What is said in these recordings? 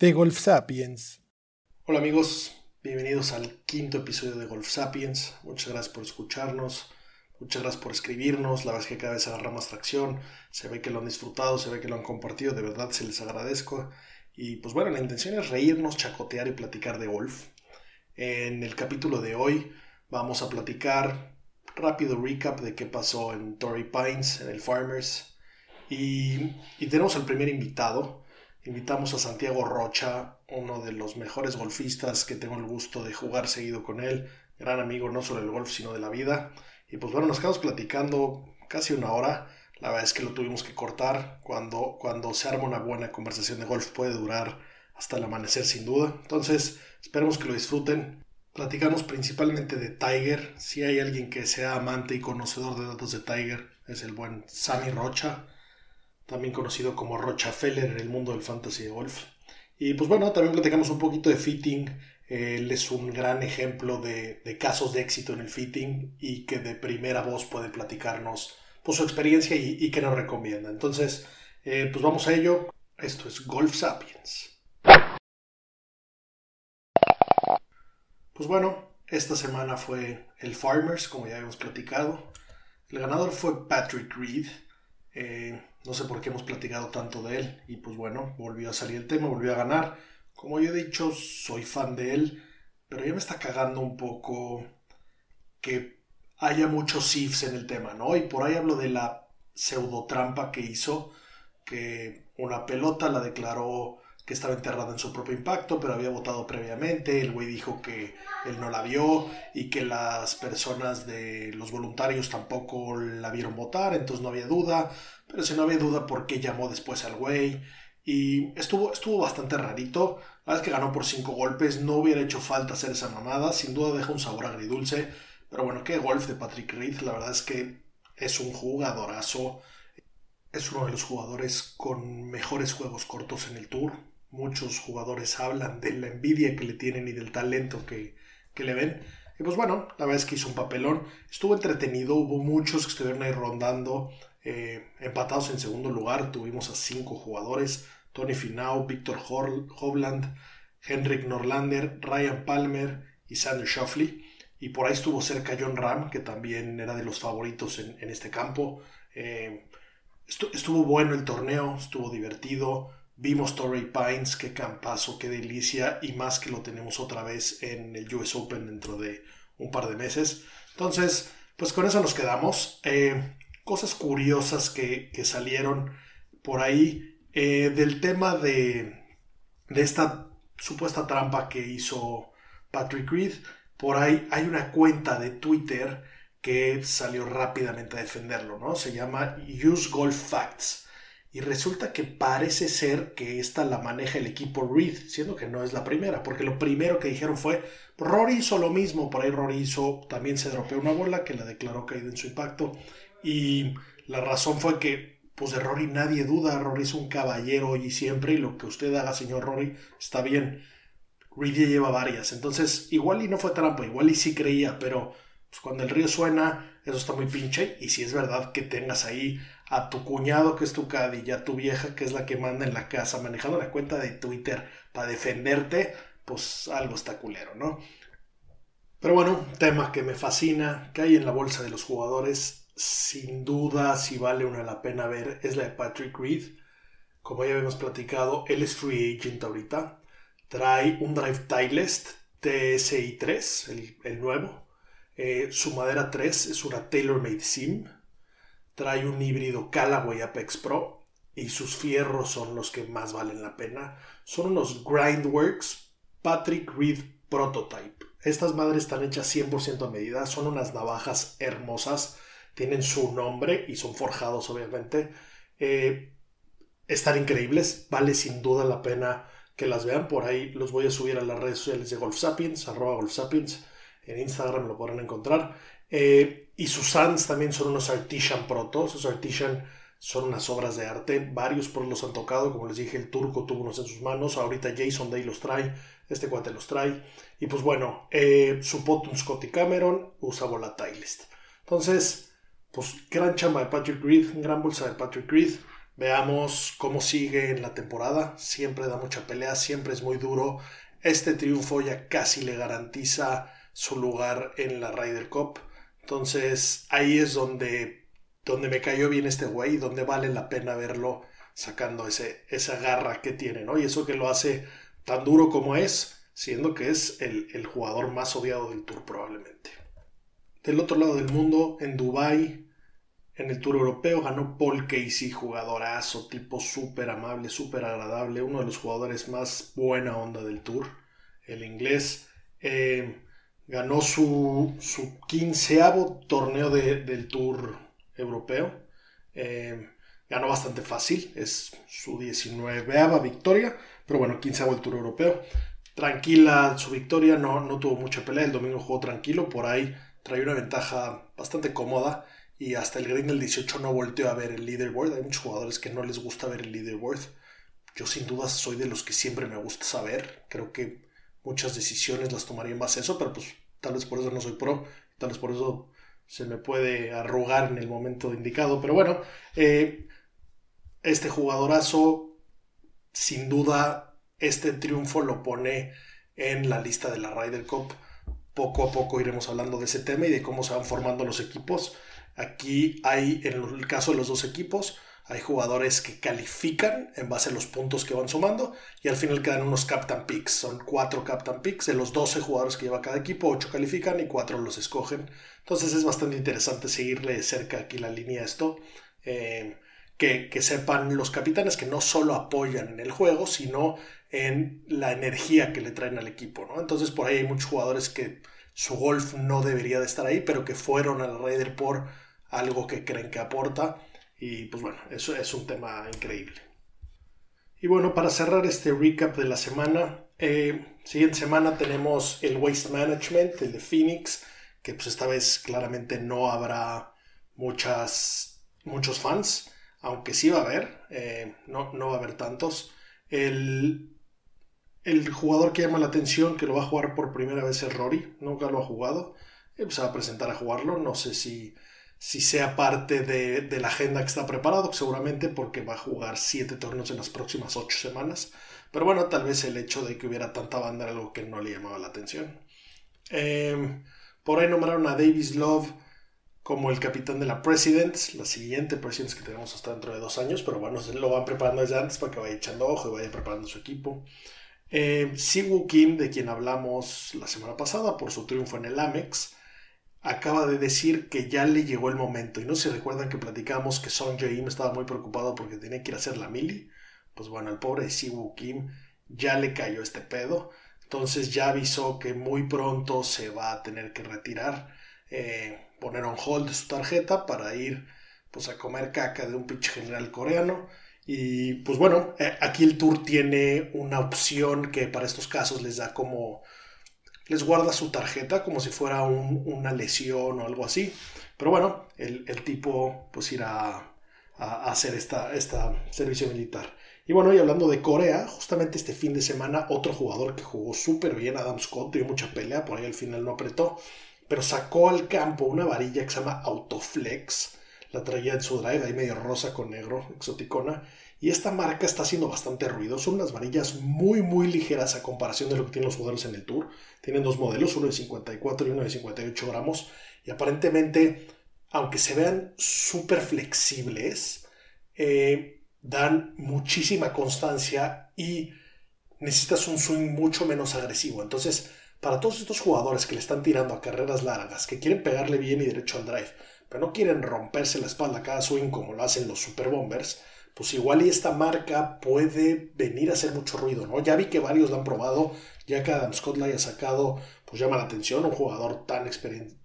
De Golf Sapiens. Hola amigos, bienvenidos al quinto episodio de Golf Sapiens. Muchas gracias por escucharnos, muchas gracias por escribirnos. La verdad es que cada vez agarra más tracción. Se ve que lo han disfrutado, se ve que lo han compartido. De verdad se les agradezco. Y pues bueno, la intención es reírnos, chacotear y platicar de golf. En el capítulo de hoy vamos a platicar rápido recap de qué pasó en Torrey Pines, en el Farmers. Y tenemos al primer invitado. Invitamos a Santiago Rocha, uno de los mejores golfistas que tengo el gusto de jugar seguido con él. Gran amigo no solo del golf, sino de la vida. Y pues bueno, nos quedamos platicando casi una hora. La verdad es que lo tuvimos que cortar. Cuando, cuando se arma una buena conversación de golf puede durar hasta el amanecer sin duda. Entonces, esperemos que lo disfruten. Platicamos principalmente de Tiger. Si hay alguien que sea amante y conocedor de datos de Tiger, es el buen Sammy Rocha, también conocido como Rocha Feller en el mundo del fantasy de golf. Y pues bueno, también platicamos un poquito de fitting. Él es un gran ejemplo de, casos de éxito en el fitting y que de primera voz puede platicarnos pues, su experiencia y, y qué nos recomienda. Entonces, eh, pues vamos a ello. Esto es Golf Sapiens. Pues bueno, esta semana fue el Farmers, como ya hemos platicado. El ganador fue Patrick Reed. Eh, no sé por qué hemos platicado tanto de él. Y pues bueno, volvió a salir el tema, volvió a ganar. Como yo he dicho, soy fan de él. Pero ya me está cagando un poco que haya muchos sifs en el tema, ¿no? Y por ahí hablo de la pseudo trampa que hizo. Que una pelota la declaró que estaba enterrada en su propio impacto, pero había votado previamente. El güey dijo que él no la vio y que las personas de los voluntarios tampoco la vieron votar, entonces no había duda. Pero si no había duda, ¿por qué llamó después al güey? Y estuvo, estuvo bastante rarito. La verdad es que ganó por cinco golpes. No hubiera hecho falta hacer esa mamada. Sin duda deja un sabor agridulce. Pero bueno, qué golf de Patrick Reed. La verdad es que es un jugadorazo. Es uno de los jugadores con mejores juegos cortos en el tour muchos jugadores hablan de la envidia que le tienen y del talento que, que, le ven. Y pues bueno, la verdad es que hizo un papelón. Estuvo entretenido, hubo muchos que estuvieron ahí rondando, eh, empatados en segundo lugar. Tuvimos a cinco jugadores: Tony Finau, Víctor Hovland, Henrik Norlander, Ryan Palmer y Sander Shoffley. Y por ahí estuvo cerca John Ram, que también era de los favoritos en, en este campo. Eh, estuvo bueno el torneo, estuvo divertido. Vimos Torrey Pines, qué campazo, qué delicia, y más que lo tenemos otra vez en el US Open dentro de un par de meses. Entonces, pues con eso nos quedamos. Eh, cosas curiosas que, que, salieron por ahí eh, del tema de, de esta supuesta trampa que hizo Patrick Reed. Por ahí hay una cuenta de Twitter que salió rápidamente a defenderlo, ¿no? Se llama Use Golf Facts. Y resulta que parece ser que esta la maneja el equipo Reed, siendo que no es la primera, porque lo primero que dijeron fue, Rory hizo lo mismo, por ahí Rory hizo, también se dropeó una bola que la declaró caída en su impacto, y la razón fue que, pues de Rory nadie duda, Rory es un caballero y siempre, y lo que usted haga, señor Rory, está bien. Reed ya lleva varias, entonces igual y no fue trampa, igual y sí creía, pero pues cuando el río suena, eso está muy pinche, y si es verdad que tengas ahí a tu cuñado que es tu caddy y a tu vieja que es la que manda en la casa manejando la cuenta de Twitter para defenderte, pues algo está culero, ¿no? Pero bueno, tema que me fascina, que hay en la bolsa de los jugadores, sin duda si vale una la pena ver, es la de Patrick Reed. Como ya habíamos platicado, él es free agent ahorita. Trae un Drive Titleist TSI 3, el, el nuevo. Eh, su madera 3 es una TaylorMade Sim trae un híbrido Callaway Apex Pro y sus fierros son los que más valen la pena. Son unos Grindworks Patrick Reed Prototype. Estas madres están hechas 100% a medida, son unas navajas hermosas, tienen su nombre y son forjados obviamente. Eh, están increíbles, vale sin duda la pena que las vean. Por ahí los voy a subir a las redes sociales de Golf Sapiens, arroba Golf Sapiens. En Instagram lo podrán encontrar. Eh, y sus Suns también son unos Artisan Proto. Esos Artisan son unas obras de arte. Varios por los han tocado. Como les dije, el turco tuvo unos en sus manos. Ahorita Jason Day los trae. Este cuate los trae. Y pues bueno, eh, su Potum Scotty Cameron usa Volatilist. Entonces, pues gran chamba de Patrick Reed. Gran bolsa de Patrick Reed. Veamos cómo sigue en la temporada. Siempre da mucha pelea. Siempre es muy duro. Este triunfo ya casi le garantiza su lugar en la Ryder Cup. Entonces ahí es donde, donde me cayó bien este güey, donde vale la pena verlo sacando ese, esa garra que tiene, ¿no? Y eso que lo hace tan duro como es, siendo que es el, el jugador más odiado del tour probablemente. Del otro lado del mundo, en Dubai, en el Tour Europeo ganó Paul Casey, jugadorazo, tipo súper amable, súper agradable, uno de los jugadores más buena onda del Tour, el inglés. Eh, ganó su, su quinceavo torneo del Tour Europeo. Eh, ganó bastante fácil, es su 19 victoria, pero bueno, quinceavo del Tour Europeo. Tranquila su victoria, no, no tuvo mucha pelea, el domingo jugó tranquilo, por ahí trae una ventaja bastante cómoda y hasta el green del 18 no volteó a ver el leaderboard. Hay muchos jugadores que no les gusta ver el leaderboard. Yo sin duda soy de los que siempre me gusta saber. Creo que muchas decisiones las tomaría en base a eso, pero pues tal vez por eso no soy pro, tal vez por eso se me puede arrugar en el momento indicado, pero bueno, eh, este jugadorazo, sin duda, este triunfo lo pone en la lista de la Ryder Cup. Poco a poco iremos hablando de ese tema y de cómo se van formando los equipos. Aquí hay, en el caso de los dos equipos, hay jugadores que califican en base a los puntos que van sumando y al final quedan unos Captain Picks. Son cuatro Captain Picks. De los 12 jugadores que lleva cada equipo, 8 califican y 4 los escogen. Entonces es bastante interesante seguirle de cerca aquí la línea a esto. Eh, que, que, sepan los capitanes que no solo apoyan en el juego, sino en la energía que le traen al equipo. ¿no? Entonces por ahí hay muchos jugadores que su golf no debería de estar ahí, pero que fueron al Raider por algo que creen que aporta. Y pues bueno, eso es un tema increíble. Y bueno, para cerrar este recap de la semana, eh, siguiente semana tenemos el Waste Management, el de Phoenix, que pues esta vez claramente no habrá muchas, muchos fans, aunque sí va a haber, eh, no, no va a haber tantos. El, el jugador que llama la atención, que lo va a jugar por primera vez es Rory, nunca lo ha jugado, eh, pues se va a presentar a jugarlo, no sé si si sea parte de, la agenda que está preparado, seguramente porque va a jugar siete torneos en las próximas ocho semanas. Pero bueno, tal vez el hecho de que hubiera tanta banda era algo que no le llamaba la atención. Em, por ahí nombraron a Davis Love como el capitán de la Presidents, la siguiente Presidents que tenemos hasta dentro de dos años, pero bueno, lo van preparando desde antes para que vaya echando ojo y vaya preparando su equipo. Eh, Siwoo Kim, de quien hablamos la semana pasada por su triunfo en el Amex, acaba de decir que ya le llegó el momento. Y no se recuerdan que platicamos que Son Jae-im estaba muy preocupado porque tenía que ir a hacer la mili. Pues bueno, al pobre Siwoo Kim ya le cayó este pedo. Entonces ya avisó que muy pronto se va a tener que retirar, eh, poner on hold su tarjeta para ir pues a comer caca de un pinche general coreano. Y pues bueno, eh, aquí el tour tiene una opción que para estos casos les da como les guarda su tarjeta como si fuera una lesión o algo así. Pero bueno, el, tipo pues irá a, hacer esta, esta servicio militar. Y bueno, y hablando de Corea, justamente este fin de semana otro jugador que jugó súper bien, Adam Scott, dio mucha pelea, por ahí al final no apretó, pero sacó al campo una varilla que se llama Autoflex, la traía en su drive, ahí medio rosa con negro, exoticona, y esta marca está haciendo bastante ruido. Son unas varillas muy, muy ligeras a comparación de lo que tienen los jugadores en el Tour. Tienen dos modelos, uno de 54 y uno de 58 gramos. Y aparentemente, aunque se vean súper flexibles, eh, dan muchísima constancia y necesitas un swing mucho menos agresivo. Entonces, para todos estos jugadores que le están tirando a carreras largas, que quieren pegarle bien y derecho al drive, pero no quieren romperse la espalda cada swing como lo hacen los Super Bombers, pues igual y esta marca puede venir a hacer mucho ruido, ¿no? Ya vi que varios la han probado, ya que Adam Scott la haya sacado, pues llama la atención, un jugador tan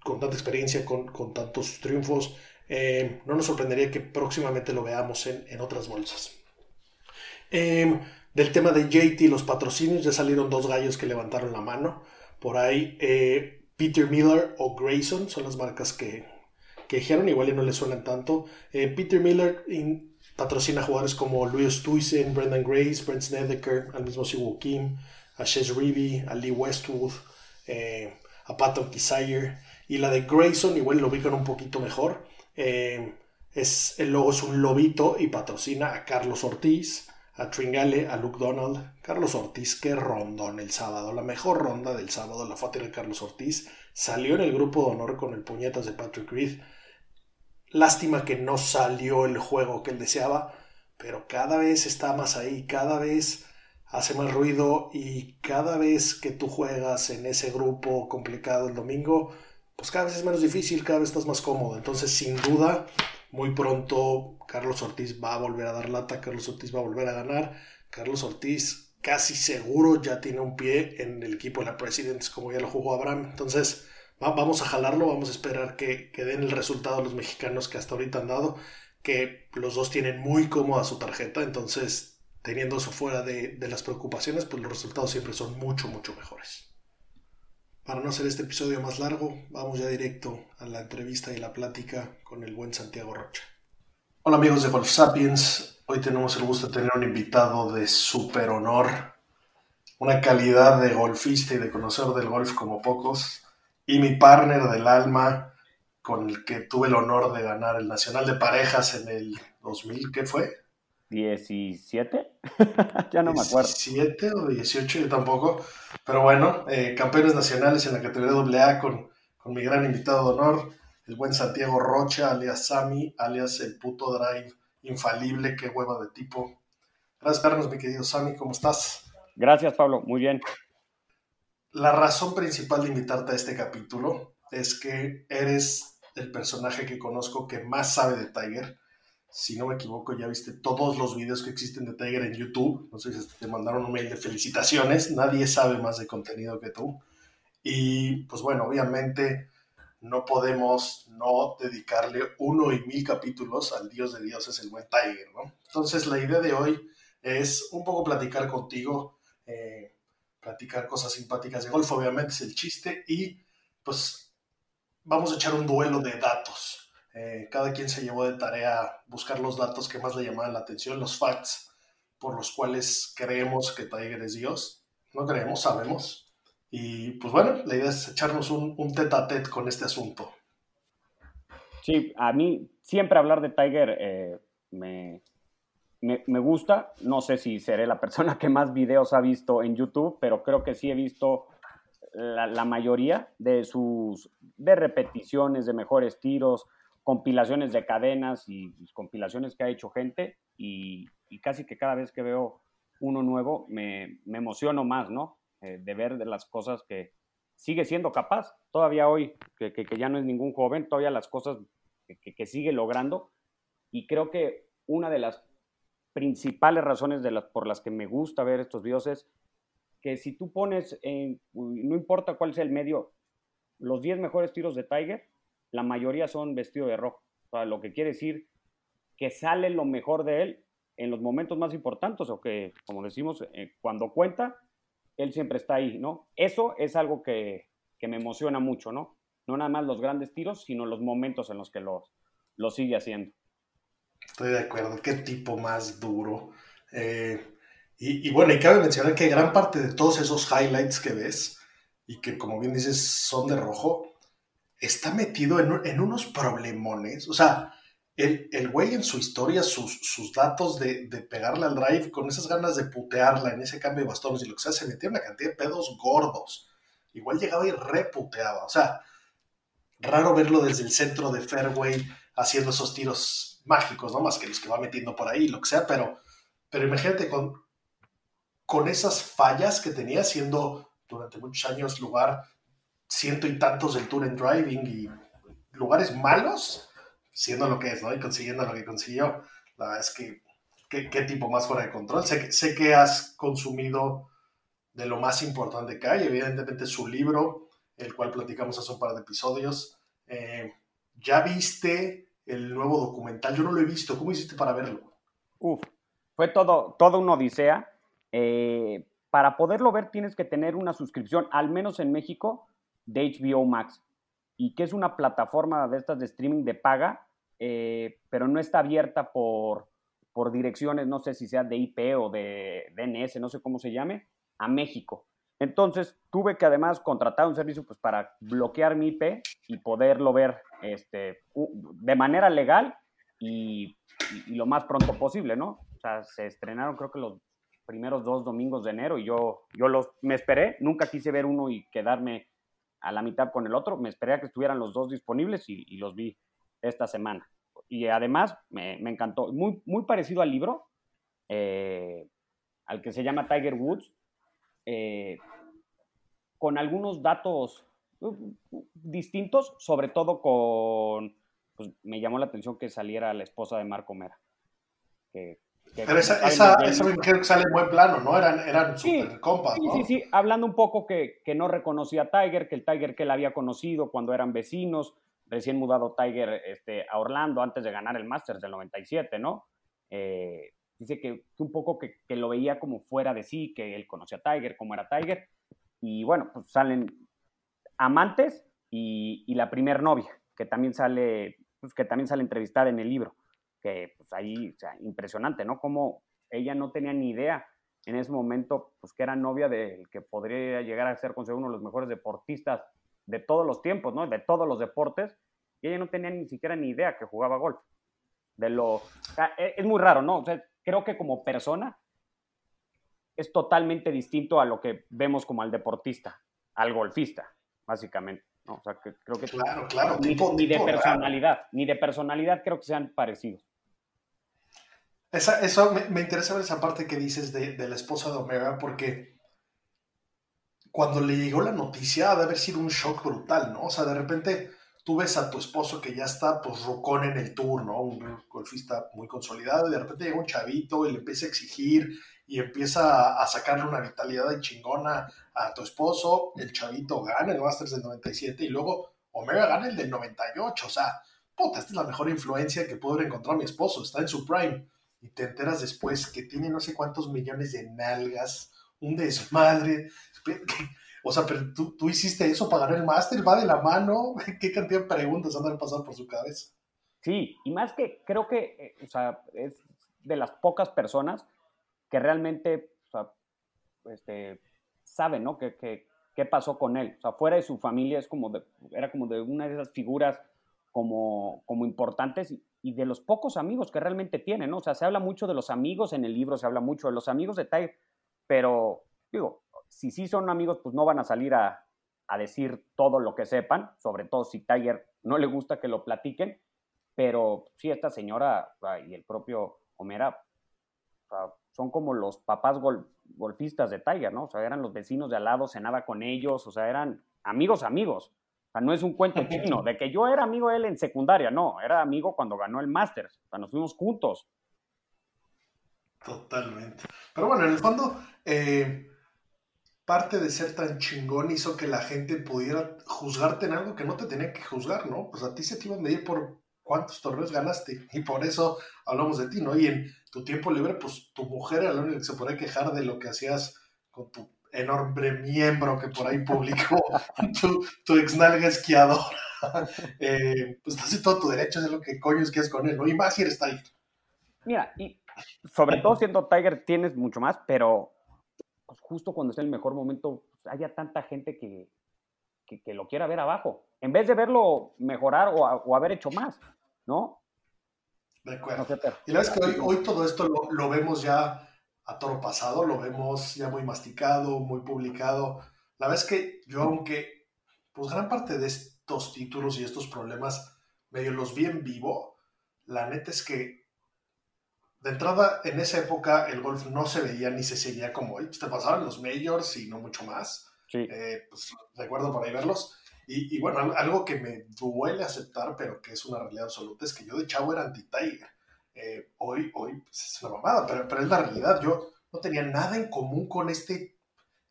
con tanta experiencia, con, tantos triunfos Eh, no nos sorprendería que próximamente lo veamos en, otras bolsas. Em, del tema de JT, los patrocinios, ya salieron dos gallos que levantaron la mano. Por ahí, eh, Peter Miller o Grayson son las marcas que, que dijeron, igual y no le suenan tanto. Eh, Peter Miller patrocina jugadores como Louis Tuisen, Brendan Grace, Brent Snedeker, al mismo Siwoo Kim, a Shez Reeve, a Lee Westwood, a Patton Kisire. Y la de Grayson, igual lo ubican un poquito mejor. Eh, es, el logo es un lobito y patrocina a Carlos Ortiz, a Tringale, a Luke Donald. Carlos Ortiz, qué rondón el sábado. La mejor ronda del sábado la fue a Carlos Ortiz. Salió en el grupo de honor con el puñetas de Patrick Reed. Lástima que no salió el juego que él deseaba, pero cada vez está más ahí, cada vez hace más ruido y cada vez que tú juegas en ese grupo complicado el domingo, pues cada vez es menos difícil, cada vez estás más cómodo. Entonces, sin duda, muy pronto Carlos Ortiz va a volver a dar lata, Carlos Ortiz va a volver a ganar. Carlos Ortiz casi seguro ya tiene un pie en el equipo de la Presidents, como ya lo jugó Abraham. Entonces, vamos a jalarlo, vamos a esperar que, den el resultado los mexicanos que hasta ahorita han dado, que los dos tienen muy cómoda su tarjeta, entonces teniendo eso fuera de, de las preocupaciones, pues los resultados siempre son mucho, mucho mejores. Para no hacer este episodio más largo, vamos ya directo a la entrevista y la plática con el buen Santiago Rocha. Hola amigos de Golf Sapiens, hoy tenemos el gusto de tener un invitado de súper honor, una calidad de golfista y de conocedor del golf como pocos, y mi partner del alma, con el que tuve el honor de ganar el Nacional de Parejas en el 2000, ¿qué fue? 17, ya no me acuerdo. 17 o 18, yo tampoco. Pero bueno, eh, campeones nacionales en la categoría AA con, con mi gran invitado de honor, el buen Santiago Rocha, alias Sami, alias el puto drive infalible, qué hueva de tipo. Gracias, Carlos, mi querido Sami, ¿cómo estás? Gracias, Pablo, muy bien. La razón principal de invitarte a este capítulo es que eres el personaje que conozco que más sabe de Tiger si no me equivoco, ya viste todos los videos que existen de Tiger en YouTube. Si te mandaron un mail de felicitaciones. Nadie sabe más de contenido que tú. Y pues bueno, obviamente no podemos no dedicarle uno y mil capítulos al Dios de dioses, el buen Tiger, ¿no? Entonces la idea de hoy es un poco platicar contigo, eh, platicar cosas simpáticas de golf, obviamente es el chiste, y pues vamos a echar un duelo de datos. Eh, cada quien se llevó de tarea buscar los datos que más le llamaban la atención, los facts por los cuales creemos que Tiger es Dios. No creemos, sabemos. Y pues bueno, la idea es echarnos un, un tete a tete con este asunto. Sí, a mí siempre hablar de Tiger eh, me, me, gusta. No sé si seré la persona que más videos ha visto en YouTube, pero creo que sí he visto la, mayoría de sus de repeticiones, de mejores tiros, compilaciones de cadenas y compilaciones que ha hecho gente y, casi que cada vez que veo uno nuevo me, emociono más, ¿no? Eh, de ver de las cosas que sigue siendo capaz, todavía hoy, que, ya no es ningún joven, todavía las cosas que, sigue logrando y creo que una de las principales razones por las que me gusta ver estos videos es que si tú pones, no importa cuál sea el medio, los 10 mejores tiros de Tiger, la mayoría son vestido de rojo. lo que quiere decir que sale lo mejor de él en los momentos más importantes o que, como decimos, eh, cuando cuenta, él siempre está ahí, ¿no? Eso es algo que, me emociona mucho, ¿no? No nada más los grandes tiros, sino los momentos en los que lo, lo sigue haciendo. Estoy de acuerdo, qué tipo más duro. Eh, y, bueno, y cabe mencionar que gran parte de todos esos highlights que ves, y que como bien dices son de rojo, está metido en, unos problemones. O sea, el, el güey en su historia, sus, sus datos de, de, pegarle al drive, con esas ganas de putearla en ese cambio de bastones y lo que sea, se metía en una cantidad de pedos gordos. Igual llegaba y reputeaba. O sea, raro verlo desde el centro de fairway haciendo esos tiros mágicos, ¿no? Más que los que va metiendo por ahí, lo que sea, pero, pero imagínate con, con esas fallas que tenía siendo durante muchos años lugar ciento y tantos del Tour en Driving y lugares malos, siendo lo que es, ¿no? Y consiguiendo lo que consiguió. La verdad es que qué, tipo más fuera de control. Sé, sé que has consumido de lo más importante que hay, evidentemente su libro, el cual platicamos hace un par de episodios. Eh, ¿Ya viste el nuevo documental. Yo no lo he visto. ¿Cómo hiciste para verlo? Uf, fue todo, todo una odisea. Eh, para poderlo ver tienes que tener una suscripción, al menos en México, de HBO Max. Y que es una plataforma de estas de streaming de paga, eh, pero no está abierta por, por direcciones, no sé si sea de IP o de DNS, no sé cómo se llame, a México. Entonces tuve que además contratar un servicio pues, para bloquear mi IP y poderlo ver este, de manera legal y, lo más pronto posible, ¿no? O sea, se estrenaron creo que los primeros dos domingos de enero y yo, yo los, me esperé, nunca quise ver uno y quedarme a la mitad con el otro, me esperé a que estuvieran los dos disponibles y, los vi esta semana. Y además me, encantó, muy, muy parecido al libro, eh, al que se llama Tiger Woods, eh, con algunos datos uh, distintos, sobre todo con, pues me llamó la atención que saliera la esposa de Marco Mera. Pero esa, esa, esa creo que sale en buen plano, ¿no? Eran, eran super compas, ¿no? Sí, sí, sí, hablando un poco que, que, no reconocía a Tiger, que el Tiger que él había conocido cuando eran vecinos, recién mudado Tiger este, a Orlando antes de ganar el Masters del 97, ¿no? Eh, dice que, un poco que, que, lo veía como fuera de sí, que él conocía a Tiger, cómo era Tiger, y bueno, pues salen amantes y, y la primer novia, que también sale, pues que también sale entrevistada en el libro, que pues ahí, o sea, impresionante, ¿no? Como ella no tenía ni idea en ese momento, pues que era novia del que podría llegar a ser considerado uno de los mejores deportistas de todos los tiempos, ¿no? De todos los deportes, y ella no tenía ni siquiera ni idea que jugaba golf. De lo, e, es muy raro, ¿no? O sea, creo que como persona es totalmente distinto a lo que vemos como al deportista, al golfista, básicamente. ¿no? O sea, que creo que claro, claro, ni, de personalidad, ni de personalidad creo que sean parecidos. Esa, eso me, interesa ver esa parte que dices de, la esposa de Omega, porque cuando le llegó la noticia ha de haber sido un shock brutal, ¿no? O sea, de repente tú ves a tu esposo que ya está, pues, rocón en el tour, ¿no? Un golfista muy consolidado, y de repente llega un chavito y le empieza a exigir y empieza a, sacarle una vitalidad de chingona a tu esposo, el chavito gana el Masters del 97 y luego Omega gana el del 98, o sea, puta, esta es la mejor influencia que puedo encontrar mi esposo, está en su prime, y te enteras después que tiene no sé cuántos millones de nalgas, un desmadre, o sea, pero tú, tú hiciste eso para ganar el máster, va de la mano. ¿Qué cantidad de preguntas andan pasando por su cabeza? Sí, y más que creo que, eh, o sea, es de las pocas personas que realmente este, saben, ¿no? ¿Qué, qué, pasó con él? O sea, fuera de su familia es como de, era como de una de esas figuras como, como importantes y, y de los pocos amigos que realmente tiene, ¿no? O sea, se habla mucho de los amigos en el libro, se habla mucho de los amigos de Tai, pero digo, si sí son amigos, pues no van a salir a, decir todo lo que sepan, sobre todo si Tiger no le gusta que lo platiquen, pero sí, esta señora y el propio Homera son como los papás golfistas de Tiger, ¿no? O sea, eran los vecinos de al lado, cenaba con ellos, o sea, eran amigos, amigos. O sea, no es un cuento chino de que yo era amigo de él en secundaria, no, era amigo cuando ganó el Masters, o sea, nos fuimos juntos. Totalmente. Pero bueno, en el fondo, eh, parte de ser tan chingón hizo que la gente pudiera juzgarte en algo que no te tenía que juzgar, ¿no? Pues a ti se te iba a medir por cuántos torneos ganaste y por eso hablamos de ti, ¿no? Y en tu tiempo libre, pues tu mujer era la única que se podía quejar de lo que hacías con tu enorme miembro que por ahí publicó tu, tu exnalga esquiadora. eh, pues estás en todo tu derecho de lo que coño es que es con él, ¿no? Y más si eres Tiger. Mira, y sobre todo siendo Tiger tienes mucho más, pero pues, justo cuando está en el mejor momento, pues, haya tanta gente que, que, lo quiera ver abajo, en vez de verlo mejorar o, haber hecho más, ¿no? De acuerdo. y la verdad es que hoy, hoy todo esto lo, lo, vemos ya a toro pasado, lo vemos ya muy masticado, muy publicado. La verdad es que yo, aunque pues gran parte de estos títulos y estos problemas medio los vi en vivo, la neta es que de entrada, en esa época el golf no se veía ni se seguía como hoy. Pues te pasaban los majors y no mucho más. Sí. Eh, pues recuerdo por ahí verlos. Y, bueno, algo que me duele aceptar, pero que es una realidad absoluta, es que yo de chavo era anti-Tiger. Eh, hoy, hoy pues, es una mamada, pero, pero, es la realidad. Yo no tenía nada en común con este.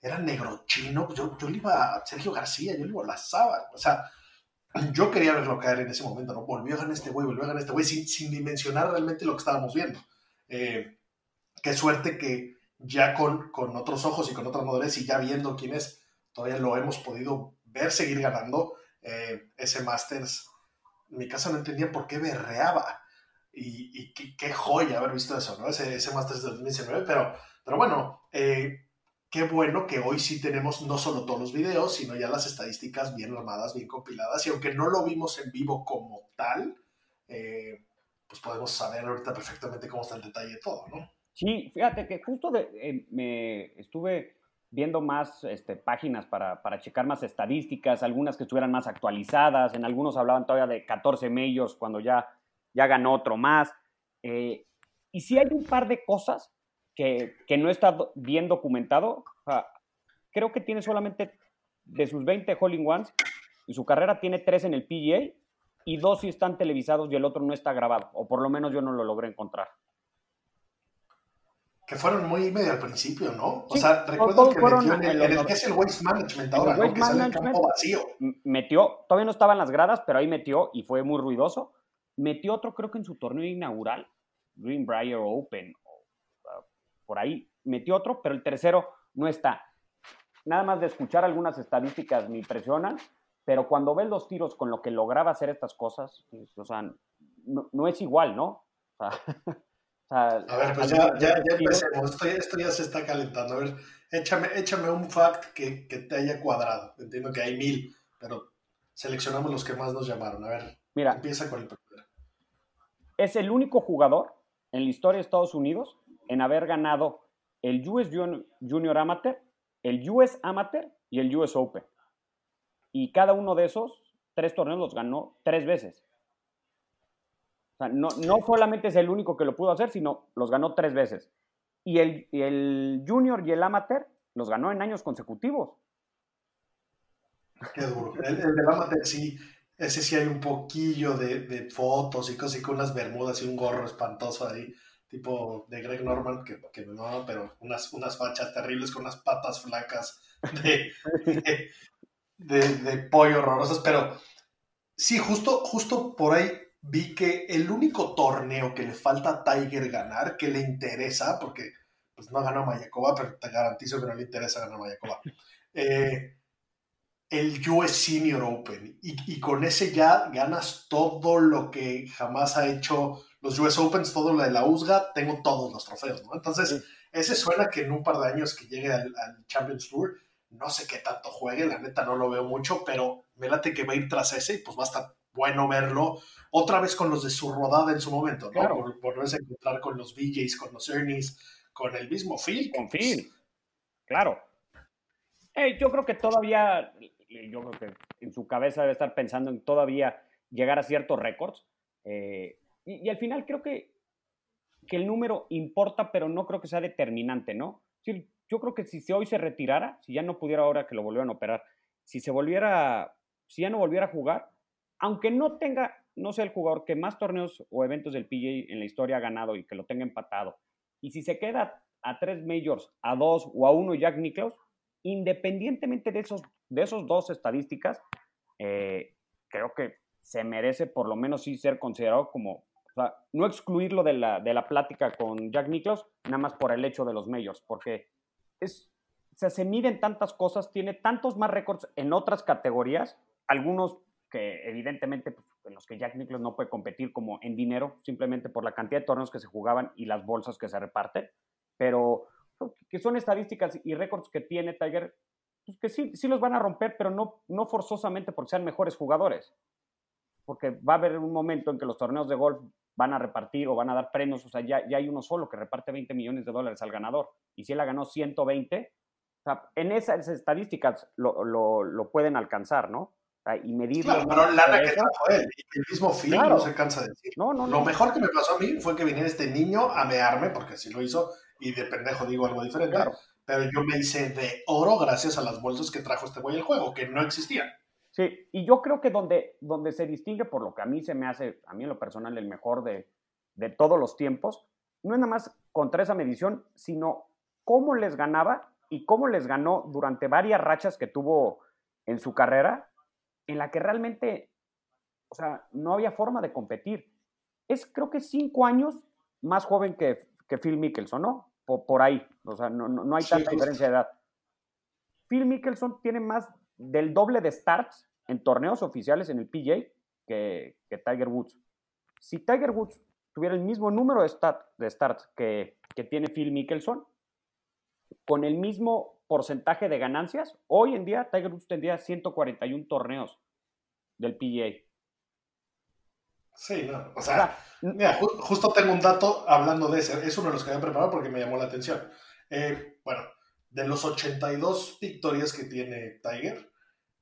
Era negro chino. Yo, yo le iba a Sergio García, yo le iba a la Saba. O sea, yo quería verlo caer en ese momento, ¿no? Volvió a ganar este güey, volvió a ganar este güey, sin, sin dimensionar realmente lo que estábamos viendo. Eh, qué suerte que ya con, con otros ojos y con otra madurez y ya viendo quién es, todavía lo hemos podido ver seguir ganando eh, ese Masters. En mi casa no entendía por qué berreaba. Y, qué, joya haber visto eso, ¿no? Ese, ese Masters de 2019. Pero, pero bueno, eh, qué bueno que hoy sí tenemos no solo todos los videos, sino ya las estadísticas bien armadas, bien compiladas. Y aunque no lo vimos en vivo como tal, eh, pues podemos saber ahorita perfectamente cómo está el detalle de todo, ¿no? Sí, fíjate que justo de, eh, me estuve viendo más este, páginas para, para, checar más estadísticas, algunas que estuvieran más actualizadas, en algunos hablaban todavía de 14 medios cuando ya, ya ganó otro más. Eh, y sí hay un par de cosas que, que no está bien documentado. O sea, creo que tiene solamente de sus 20 Holling Ones, y su carrera tiene tres en el PGA y dos sí están televisados y el otro no está grabado, o por lo menos yo no lo logré encontrar que fueron muy medio al principio, ¿no? O sea, recuerdo que metió en el, en el, que es el Waste Management ahora, ¿no? Que sale el campo vacío. Metió, todavía no estaba en las gradas, pero ahí metió y fue muy ruidoso. Metió otro, creo que en su torneo inaugural, Greenbrier Open, uh, por ahí. Metió otro, pero el tercero no está. Nada más de escuchar algunas estadísticas me impresionan, pero cuando ves los tiros con lo que lograba hacer estas cosas, pues, o sea, no, no es igual, ¿no? O sea, a ver, pues ya, ya, ya empecemos. Esto, esto, ya se está calentando. A ver, échame, échame un fact que, que, te haya cuadrado. Entiendo que hay mil, pero seleccionamos los que más nos llamaron. A ver, Mira, empieza con el primero. Es el único jugador en la historia de Estados Unidos en haber ganado el US Junior Amateur, el US Amateur y el US Open. Y cada uno de esos tres torneos los ganó tres veces. O sea, no, no solamente es el único que lo pudo hacer, sino los ganó tres veces. Y el, y el junior y el amateur los ganó en años consecutivos. Qué duro. El, el del amateur sí, ese sí hay un poquillo de, de, fotos y cosas y con unas bermudas y un gorro espantoso ahí, tipo de Greg Norman, que, que no, pero unas, unas fachas terribles con unas patas flacas de, de, de, de pollo horrorosas, pero sí, justo, justo por ahí vi que el único torneo que le falta a Tiger ganar, que le interesa, porque pues no ganó Mayakoba, pero te garantizo que no le interesa ganar Mayakoba, eh, el US Senior Open. Y, y, con ese ya ganas todo lo que jamás ha hecho los US Opens, todo lo de la USGA, tengo todos los trofeos, ¿no? Entonces, sí. ese suena que en un par de años que llegue al, al Champions Tour, no sé qué tanto juegue, la neta no lo veo mucho, pero me late que va a ir tras ese y pues va a estar bueno verlo otra vez con los de su rodada en su momento, ¿no? Claro. Por, volverse a encontrar con los VJs, con los Ernies, con el mismo Phil. Con Phil, claro. Hey, yo creo que todavía, yo creo que en su cabeza debe estar pensando en todavía llegar a ciertos récords. Eh, y, y, al final creo que, que el número importa, pero no creo que sea determinante, ¿no? Sí, yo creo que si hoy se retirara, si ya no pudiera ahora que lo volvieran a operar, si se volviera, si ya no volviera a jugar, aunque no tenga, no sea el jugador que más torneos o eventos del PGA en la historia ha ganado y que lo tenga empatado, y si se queda a tres majors, a dos o a uno Jack Nicklaus, independientemente de esos, de esos dos estadísticas, eh, creo que se merece por lo menos sí ser considerado como, no excluirlo de la, de la plática con Jack Nicklaus, nada más por el hecho de los majors, porque es, se miden tantas cosas, tiene tantos más récords en otras categorías, algunos que evidentemente pues, en los que Jack Nicklaus no puede competir como en dinero, simplemente por la cantidad de torneos que se jugaban y las bolsas que se reparten, pero que son estadísticas y récords que tiene Tiger, pues que sí, sí los van a romper, pero no, no forzosamente porque sean mejores jugadores, porque va a haber un momento en que los torneos de golf van a repartir o van a dar premios, o sea, ya, ya hay uno solo que reparte 20 millones de dólares al ganador, y si él la ganó 120, o sea, en esas estadísticas lo, lo, lo pueden alcanzar, ¿no? y medirlo. Claro, pero lana que trajo él, el mismo film claro. no se cansa de decir. No, no, lo no. mejor que me pasó a mí fue que viniera este niño a mearme, porque así lo hizo, y de pendejo digo algo diferente, claro. pero yo me hice de oro gracias a las bolsas que trajo este güey al juego, que no existían. Sí, y yo creo que donde, donde se distingue por lo que a mí se me hace, a mí en lo personal, el mejor de, de todos los tiempos, no es nada más contra esa medición, sino cómo les ganaba y cómo les ganó durante varias rachas que tuvo en su carrera en la que realmente o sea, no había forma de competir. Es creo que cinco años más joven que, que Phil Mickelson, ¿no? Por, ahí, o sea, no, no, hay tanta diferencia de edad. Phil Mickelson tiene más del doble de starts en torneos oficiales en el PJ que, que Tiger Woods. Si Tiger Woods tuviera el mismo número de, de starts que, que tiene Phil Mickelson, con el mismo porcentaje de ganancias, hoy en día Tiger Woods tendría 141 torneos del PGA. Sí, no, o sea, mira, justo tengo un dato hablando de ese, es uno de los que había preparado porque me llamó la atención. Eh, bueno, de los 82 victorias que tiene Tiger,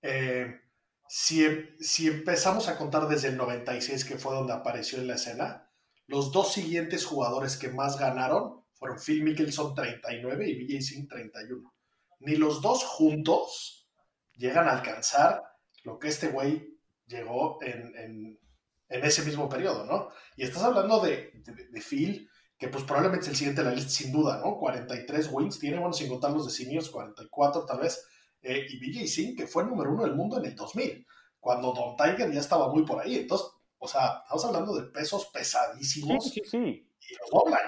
eh, si, em, si, empezamos a contar desde el 96, que fue donde apareció en la escena, los dos siguientes jugadores que más ganaron fueron Phil Mickelson 39 y BJ Singh 31. Ni los dos juntos llegan a alcanzar lo que este güey llegó en, ese mismo periodo, ¿no? Y estás hablando de, de, Phil, que pues probablemente es el siguiente de la lista sin duda, ¿no? 43 wins tiene, bueno, sin contar los de seniors, 44 tal vez, eh, y BJ Singh, que fue el número uno del mundo en el 2000, cuando Don Tiger ya estaba muy por ahí. Entonces, o sea, estamos hablando de pesos pesadísimos. Sí, sí, sí. Y los doblan,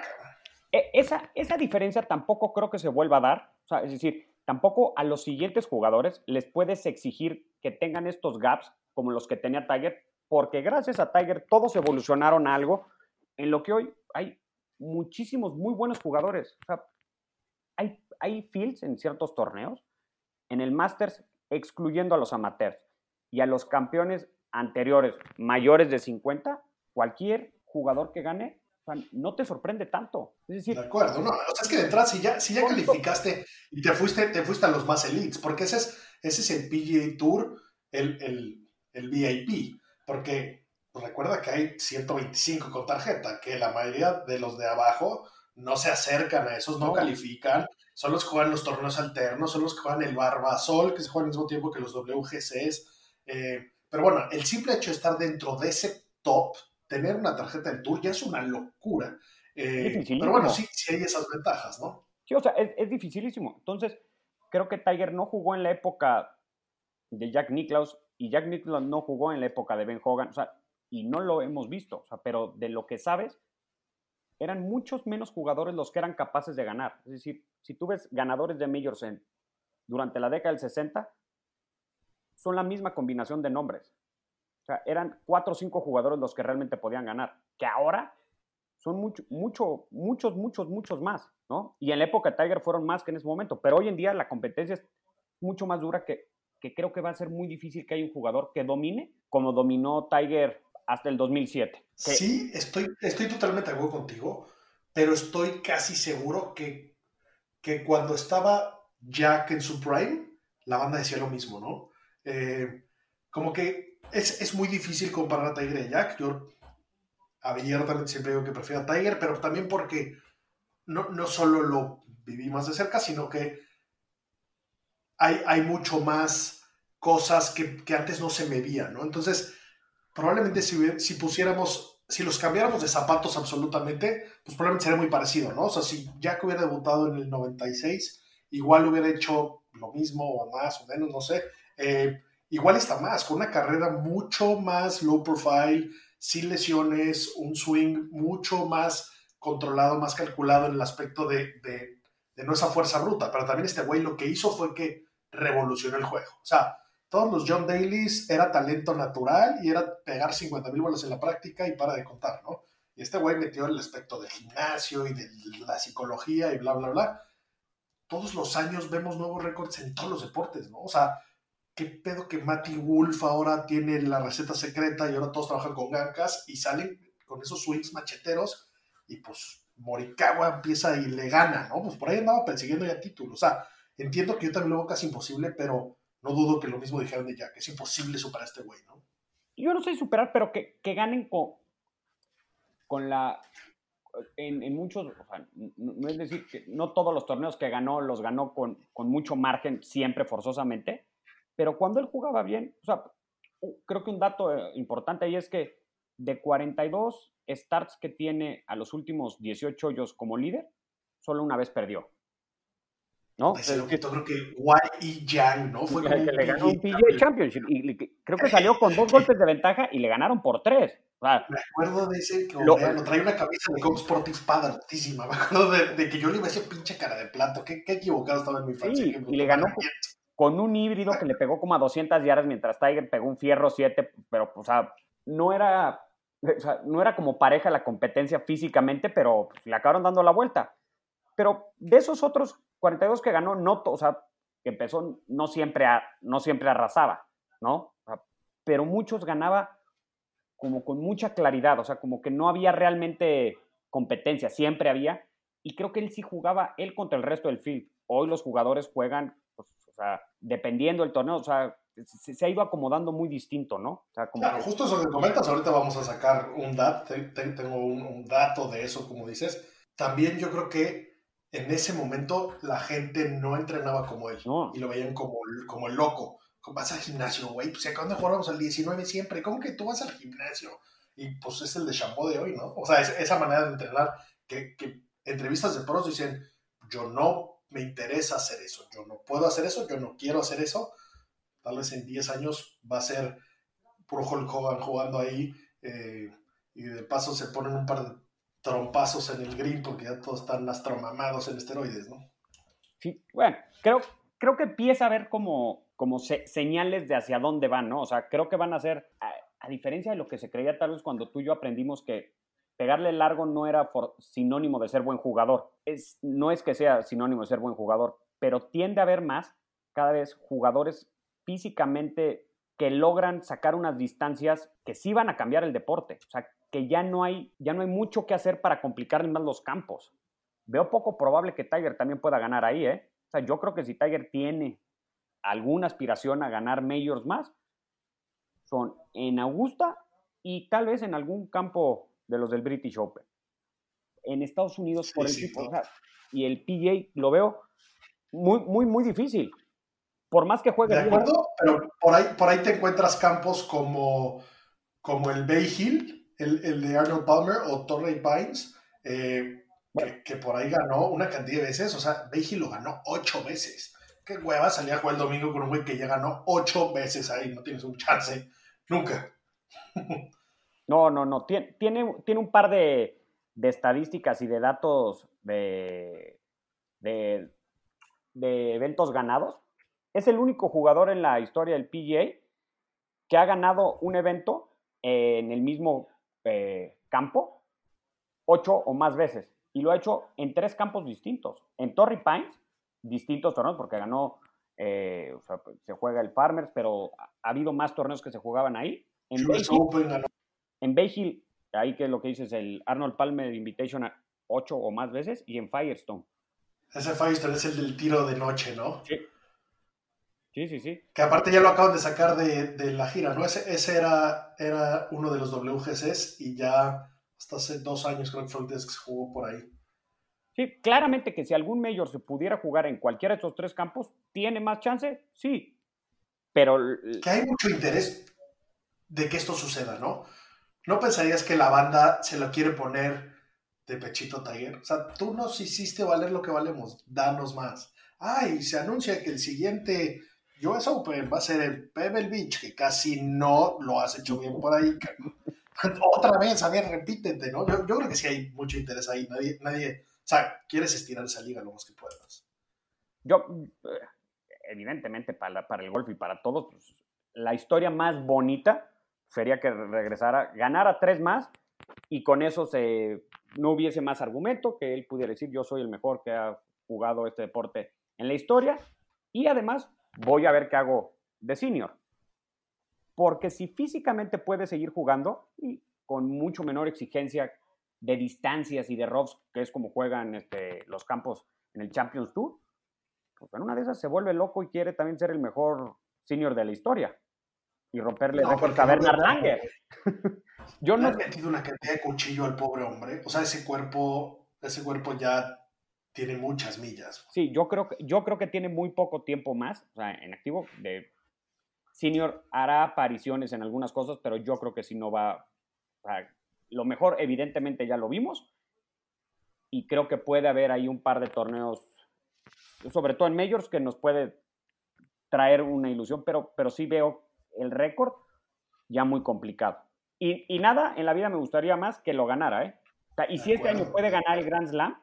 e, esa, esa diferencia tampoco creo que se vuelva a dar. O sea, es decir, tampoco a los siguientes jugadores les puedes exigir que tengan estos gaps como los que tenía Tiger, porque gracias a Tiger todos evolucionaron a algo en lo que hoy hay muchísimos muy buenos jugadores. O sea, hay, hay fields en ciertos torneos, en el Masters, excluyendo a los amateurs y a los campeones anteriores mayores de 50, cualquier jugador que gane, no te sorprende tanto. Es decir, de acuerdo, no, o sea, es que de entrada, si ya, si ya calificaste y te fuiste, te fuiste a los más elites, porque ese es, ese es el PGA Tour, el, el, el VIP, porque pues, recuerda que hay 125 con tarjeta, que la mayoría de los de abajo no se acercan a esos, no, califican, son los que juegan los torneos alternos, son los que juegan el Barbasol, que se juegan al mismo tiempo que los WGCs. Eh, pero bueno, el simple hecho de estar dentro de ese top, tener una tarjeta del Tour ya es una locura. Eh, pero bueno, sí, sí hay esas ventajas, ¿no? Sí, o sea, es, es, dificilísimo. Entonces, creo que Tiger no jugó en la época de Jack Nicklaus y Jack Nicklaus no jugó en la época de Ben Hogan, o sea, y no lo hemos visto, o sea, pero de lo que sabes, eran muchos menos jugadores los que eran capaces de ganar. Es decir, si tú ves ganadores de Majors en, durante la década del 60, son la misma combinación de nombres. O sea, eran cuatro o cinco jugadores los que realmente podían ganar, que ahora son mucho, mucho, muchos, muchos, muchos más, ¿no? Y en la época de Tiger fueron más que en ese momento, pero hoy en día la competencia es mucho más dura que, que creo que va a ser muy difícil que haya un jugador que domine como dominó Tiger hasta el 2007. Sí, estoy, estoy totalmente de acuerdo contigo, pero estoy casi seguro que, que cuando estaba Jack en su prime, la banda decía lo mismo, ¿no? Eh, como que es, es, muy difícil comparar a Tiger y Jack. Yo abiertamente siempre digo que prefiero a Tiger, pero también porque no, no solo lo viví más de cerca, sino que hay, hay mucho más cosas que, que antes no se me veían, ¿no? Entonces, probablemente si, si pusiéramos, si los cambiáramos de zapatos absolutamente, pues probablemente sería muy parecido, ¿no? O sea, si Jack hubiera debutado en el 96, igual hubiera hecho lo mismo o más o menos, no sé. Eh, igual está más, con una carrera mucho más low profile, sin lesiones, un swing mucho más controlado, más calculado en el aspecto de, de, de no esa fuerza bruta. Pero también este güey lo que hizo fue que revolucionó el juego. O sea, todos los John Dailies era talento natural y era pegar 50 mil bolas en la práctica y para de contar, ¿no? Y este güey metió el aspecto del gimnasio y de la psicología y bla, bla, bla. Todos los años vemos nuevos récords en todos los deportes, ¿no? O sea, qué pedo que Matty Wolf ahora tiene la receta secreta y ahora todos trabajan con gancas y salen con esos swings macheteros y pues Morikawa empieza y le gana, ¿no? Pues por ahí andaba persiguiendo ya títulos. O sea, entiendo que yo también lo veo casi imposible, pero no dudo que lo mismo dijeron de Jack, es imposible superar a este güey, ¿no? Yo no sé superar, pero que, ganen con, con la... En, muchos, o sea, no, es decir que no todos los torneos que ganó los ganó con, con mucho margen, siempre forzosamente, pero cuando él jugaba bien, o sea, creo que un dato eh, importante ahí es que de 42 starts que tiene a los últimos 18 hoyos como líder, solo una vez perdió. ¿No? Se lo quitó, creo que Y Yang, ¿no? Fue que le ganó un PGA Championship y creo que salió con dos golpes de ventaja y le ganaron por tres. me acuerdo de ese que lo, traía una camisa de Coke Sportive padrísima. Me acuerdo de, que yo le iba a ese pinche cara de plato. Qué, qué equivocado estaba en mi infancia. Sí, y le ganó con un híbrido que le pegó como a 200 yardas mientras Tiger pegó un fierro 7, pero, o sea, no era, o sea, no era como pareja la competencia físicamente, pero le acabaron dando la vuelta. Pero de esos otros 42 que ganó, no, o sea, que empezó, no siempre, no siempre arrasaba, ¿no? pero muchos ganaba como con mucha claridad, o sea, como que no había realmente competencia, siempre había, y creo que él sí jugaba él contra el resto del field. Hoy los jugadores juegan, pues, o sea, dependiendo del torneo, o sea, se, ha ido acomodando muy distinto, ¿no? O sea, como justo eso que comentas, ahorita vamos a sacar un dato, tengo un, dato de eso, como dices. También yo creo que en ese momento la gente no entrenaba como él y lo veían como, como el loco. Vas al gimnasio, güey, pues cuando jugamos al 19 siempre, ¿cómo que tú vas al gimnasio? Y pues es el de shampoo de hoy, ¿no? O sea, esa manera de entrenar que, que entrevistas de pros dicen, yo no me interesa hacer eso, yo no puedo hacer eso, yo no quiero hacer eso, tal vez en 10 años va a ser puro Hulk Hogan jugando ahí eh, y de paso se ponen un par de trompazos en el green porque ya todos están astromamados en esteroides, ¿no? Sí, bueno, creo, creo que empieza a ver como, como señales de hacia dónde van, ¿no? O sea, creo que van a ser, a, diferencia de lo que se creía tal vez cuando tú y yo aprendimos que pegarle largo no era sinónimo de ser buen jugador. Es, no es que sea sinónimo de ser buen jugador, pero tiende a haber más cada vez jugadores físicamente que logran sacar unas distancias que sí van a cambiar el deporte. O sea, que ya no hay, ya no hay mucho que hacer para complicar más los campos. Veo poco probable que Tiger también pueda ganar ahí, ¿eh? O sea, yo creo que si Tiger tiene alguna aspiración a ganar majors más, son en Augusta y tal vez en algún campo de los del British Open. En Estados Unidos, por el tipo, y el PJ lo veo muy, muy, muy difícil por más que juegue. De acuerdo, pero por ahí, por ahí te encuentras campos como, como el Bay Hill, el, de Arnold Palmer o Torrey Pines, eh, que, por ahí ganó una cantidad de veces. O sea, Bay Hill lo ganó ocho veces. Qué hueva salía a jugar el domingo con un güey que ya ganó ocho veces ahí. No tienes un chance. Nunca. No, no, no. Tiene, tiene, un par de, estadísticas y de datos de, de, de eventos ganados es el único jugador en la historia del PGA que ha ganado un evento en el mismo eh, campo ocho o más veces. Y lo ha hecho en tres campos distintos. En Torrey Pines, distintos torneos, porque ganó, eh, se juega el Farmers, pero ha, habido más torneos que se jugaban ahí. En Bay, Hill, en Bay ahí que es lo que dices, el Arnold Palmer Invitation ocho o más veces, y en Firestone. Ese Firestone es el del tiro de noche, ¿no? Sí. Sí, sí, sí. Que aparte ya lo acaban de sacar de, la gira, ¿no? Ese, ese era, era uno de los WGCs y ya hasta hace dos años creo que fue el que se jugó por ahí. Sí, claramente que si algún mayor se pudiera jugar en cualquiera de estos tres campos, ¿tiene más chance? Sí. Pero... Que hay mucho interés de que esto suceda, ¿no? ¿No pensarías que la banda se lo quiere poner de pechito Tiger? O sea, tú nos hiciste valer lo que valemos, danos más. Ay, se anuncia que el siguiente US Open va a ser el Pebble Beach, que casi no lo has hecho bien por ahí. Otra vez, a ver, repítete, ¿no? Yo, creo que sí hay mucho interés ahí. Nadie, nadie, o sea, quieres estirar esa liga lo más que puedas. Yo, evidentemente, para, para el golf y para todos, pues, la historia más bonita sería que regresara, ganara tres más y con eso se, no hubiese más argumento, que él pudiera decir yo soy el mejor que ha jugado este deporte en la historia y además voy a ver qué hago de senior. Porque si físicamente puede seguir jugando y con mucho menor exigencia de distancias y de robs, que es como juegan este, los campos en el Champions Tour, pues en una de esas se vuelve loco y quiere también ser el mejor senior de la historia y romperle el récord a Bernard Langer. Yo no he metido una cantidad de cuchillo al pobre hombre. O sea, ese cuerpo, ese cuerpo ya tiene muchas millas. Sí, yo creo, que, yo creo que tiene muy poco tiempo más, o sea, en activo. De senior hará apariciones en algunas cosas, pero yo creo que si no va. lo mejor, evidentemente, ya lo vimos. Y creo que puede haber ahí un par de torneos sobre todo en Majors, que nos puede traer una ilusión, pero, pero sí veo el récord ya muy complicado. Y, y, nada, en la vida me gustaría más que lo ganara, ¿eh? y si este año puede ganar el Grand Slam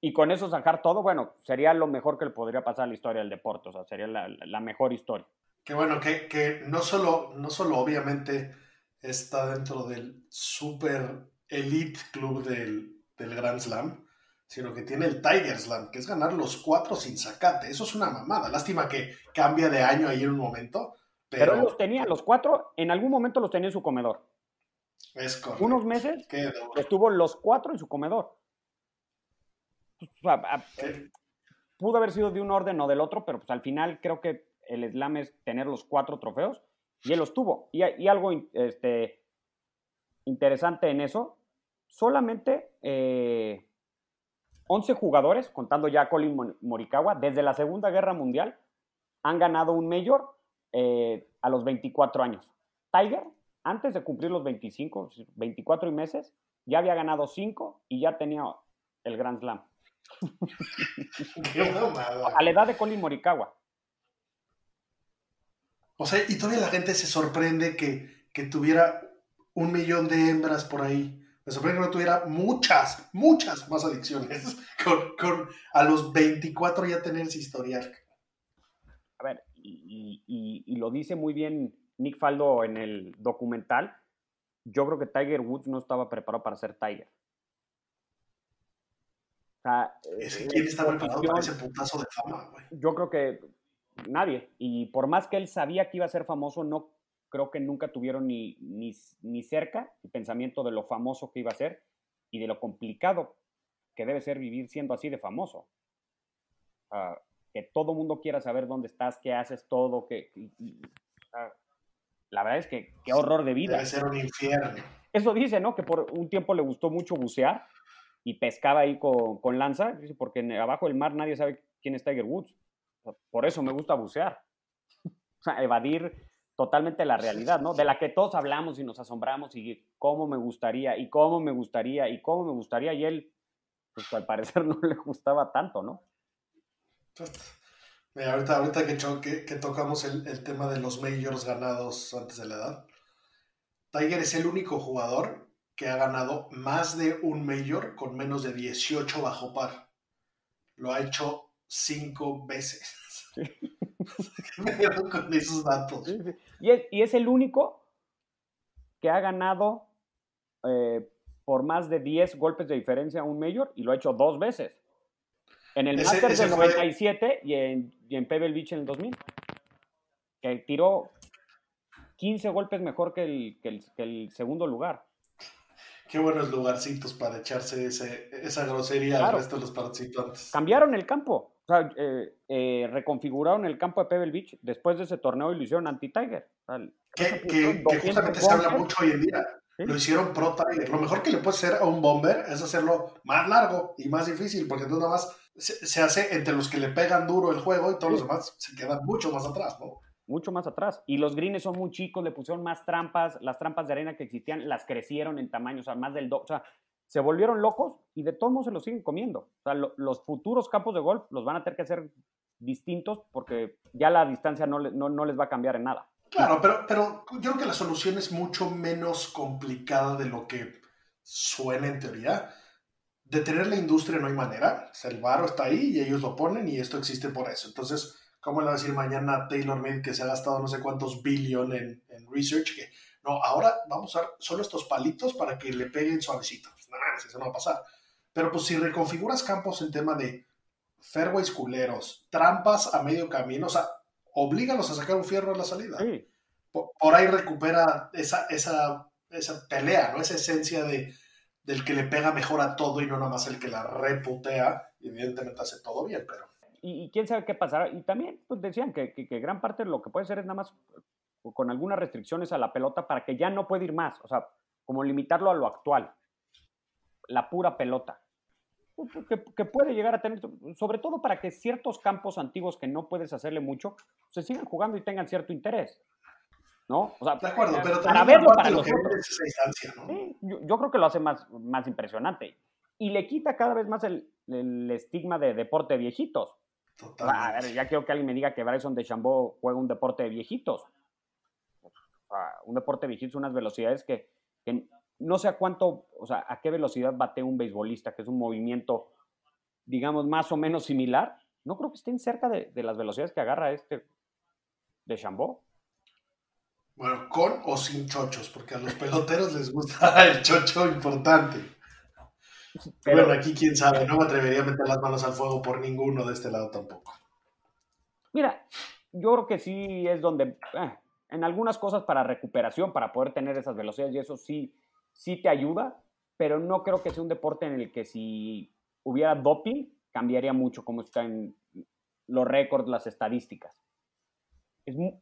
y con eso sacar todo, bueno, sería lo mejor que le podría pasar a la historia del deporte, o sea, sería la, la mejor historia. Que bueno, que, que, no, solo, no solo obviamente está dentro del super elite club del, del Grand Slam, sino que tiene el Tiger Slam, que es ganar los cuatro sin sacate. Eso es una mamada. Lástima que cambia de año ahí en un momento. Pero, pero los tenía, los cuatro, en algún momento los tenía en su comedor. Es correcto. Unos meses estuvo los cuatro en su comedor. pudo haber sido de un orden o del otro, pero pues al final creo que el slam es tener los cuatro trofeos y él los tuvo. Y, y algo este, interesante en eso, solamente eh, 11 jugadores, contando ya a Colin Morikawa, desde la Segunda Guerra Mundial, han ganado un mayor eh, a los 24 años. Tiger, antes de cumplir los 25, 24 y meses, ya había ganado 5 y ya tenía el Grand Slam. a la edad de Colin Morikawa. O sea, y todavía la gente se sorprende que, que tuviera un millón de hembras por ahí. Me sorprende que no tuviera muchas, muchas más adicciones. Con, a los 24 ya tener ese historial. A ver, y, lo dice muy bien Nick Faldo en el documental. Yo creo que Tiger Woods no estaba preparado para ser Tiger. ¿Quién está preparado para ese puntazo de fama, güey? Yo creo que nadie. Y por más que él sabía que iba a ser famoso, no creo que nunca tuvieron ni, ni, cerca el pensamiento de lo famoso que iba a ser y de lo complicado que debe ser vivir siendo así de famoso. que todo mundo quiera saber dónde estás, qué haces, todo, que... la verdad es que qué horror de vida. Debe ser un infierno. Eso dice, ¿no? Que por un tiempo le gustó mucho bucear y pescaba ahí con, con lanza, porque abajo del mar nadie sabe quién es Tiger Woods. Por eso me gusta bucear. Evadir totalmente la realidad, ¿no? De la que todos hablamos y nos asombramos y cómo me gustaría y cómo me gustaría y cómo me gustaría y él, pues al parecer no le gustaba tanto, ¿no? Ahorita, ahorita que, tocamos el, tema de los majors ganados antes de la edad, Tiger es el único jugador que ha ganado más de un major con menos de 18 bajo par. Lo ha hecho cinco veces. con esos datos. Y, es, el único que ha ganado eh, por más de 10 golpes de diferencia a un Major y lo ha hecho dos veces. En el Masters del 97 y, en, y Pebble Beach en el 2000. Que tiró 15 golpes mejor que el, que el, segundo lugar. Qué buenos lugarcitos para echarse esa grosería al resto de los participantes. Cambiaron el campo. O sea, eh, eh, reconfiguraron el campo de Pebble Beach después de ese torneo y lo hicieron anti-Tiger. que, que, justamente se habla mucho hoy en día. Lo hicieron pro-Tiger. Lo mejor que le puede hacer a un bomber es hacerlo más largo y más difícil, porque entonces nada más se, hace entre los que le pegan duro el juego y todos los demás se quedan mucho más atrás, ¿no? Mucho más atrás. Y los greens son muy chicos, le pusieron más trampas, las trampas de arena que existían las crecieron en tamaño, o sea, más del do. O sea, se volvieron locos y de todos modos se los siguen comiendo. O sea, los futuros campos de golf los van a tener que hacer distintos porque ya la distancia no, no, les va a cambiar en nada. Claro, pero, pero yo creo que la solución es mucho menos complicada de lo que suena en teoría. Detener la industria no hay manera. O sea, el varo está ahí y ellos lo ponen y esto existe por eso. Entonces, ¿cómo le va a decir mañana a Taylor Made que se ha gastado no sé cuántos billones en, en research? Que no, ahora vamos a usar solo estos palitos para que le peguen suavecito eso no va a pasar. Pero pues si reconfiguras campos en tema de fairways culeros, trampas a medio camino, o sea, oblígalos a sacar un fierro a la salida. Por, ahí recupera esa, esa, esa pelea, ¿no? Esa esencia de, del que le pega mejor a todo y no nada más el que la reputea. Evidentemente hace todo bien, pero... Y, quién sabe qué pasará. Y también pues decían que, que, que, gran parte de lo que puede ser es nada más con algunas restricciones a la pelota para que ya no puede ir más. O sea, como limitarlo a lo actual la pura pelota. Que, puede llegar a tener, sobre todo para que ciertos campos antiguos que no puedes hacerle mucho, se sigan jugando y tengan cierto interés. ¿No? O sea, de acuerdo, pero para verlo para los yo, creo que lo hace más, más impresionante. Y le quita cada vez más el, estigma de deporte viejitos. A ver, ya quiero que alguien me diga que Bryson de Chambó juega un deporte de viejitos. un deporte de viejitos, unas velocidades que, que, no sé a cuánto, o sea, a qué velocidad bate un beisbolista, que es un movimiento, digamos, más o menos similar. No creo que estén cerca de, de las velocidades que agarra este de Chambó. Bueno, con o sin chochos, porque a los peloteros les gusta el chocho importante. Pero, bueno, aquí quién sabe, no me atrevería a meter las manos al fuego por ninguno de este lado tampoco. Mira, yo creo que sí es donde, eh, en algunas cosas para recuperación, para poder tener esas velocidades y eso sí, sí te ayuda, pero no creo que sea un deporte en el que si hubiera doping cambiaría mucho como están los récords, las estadísticas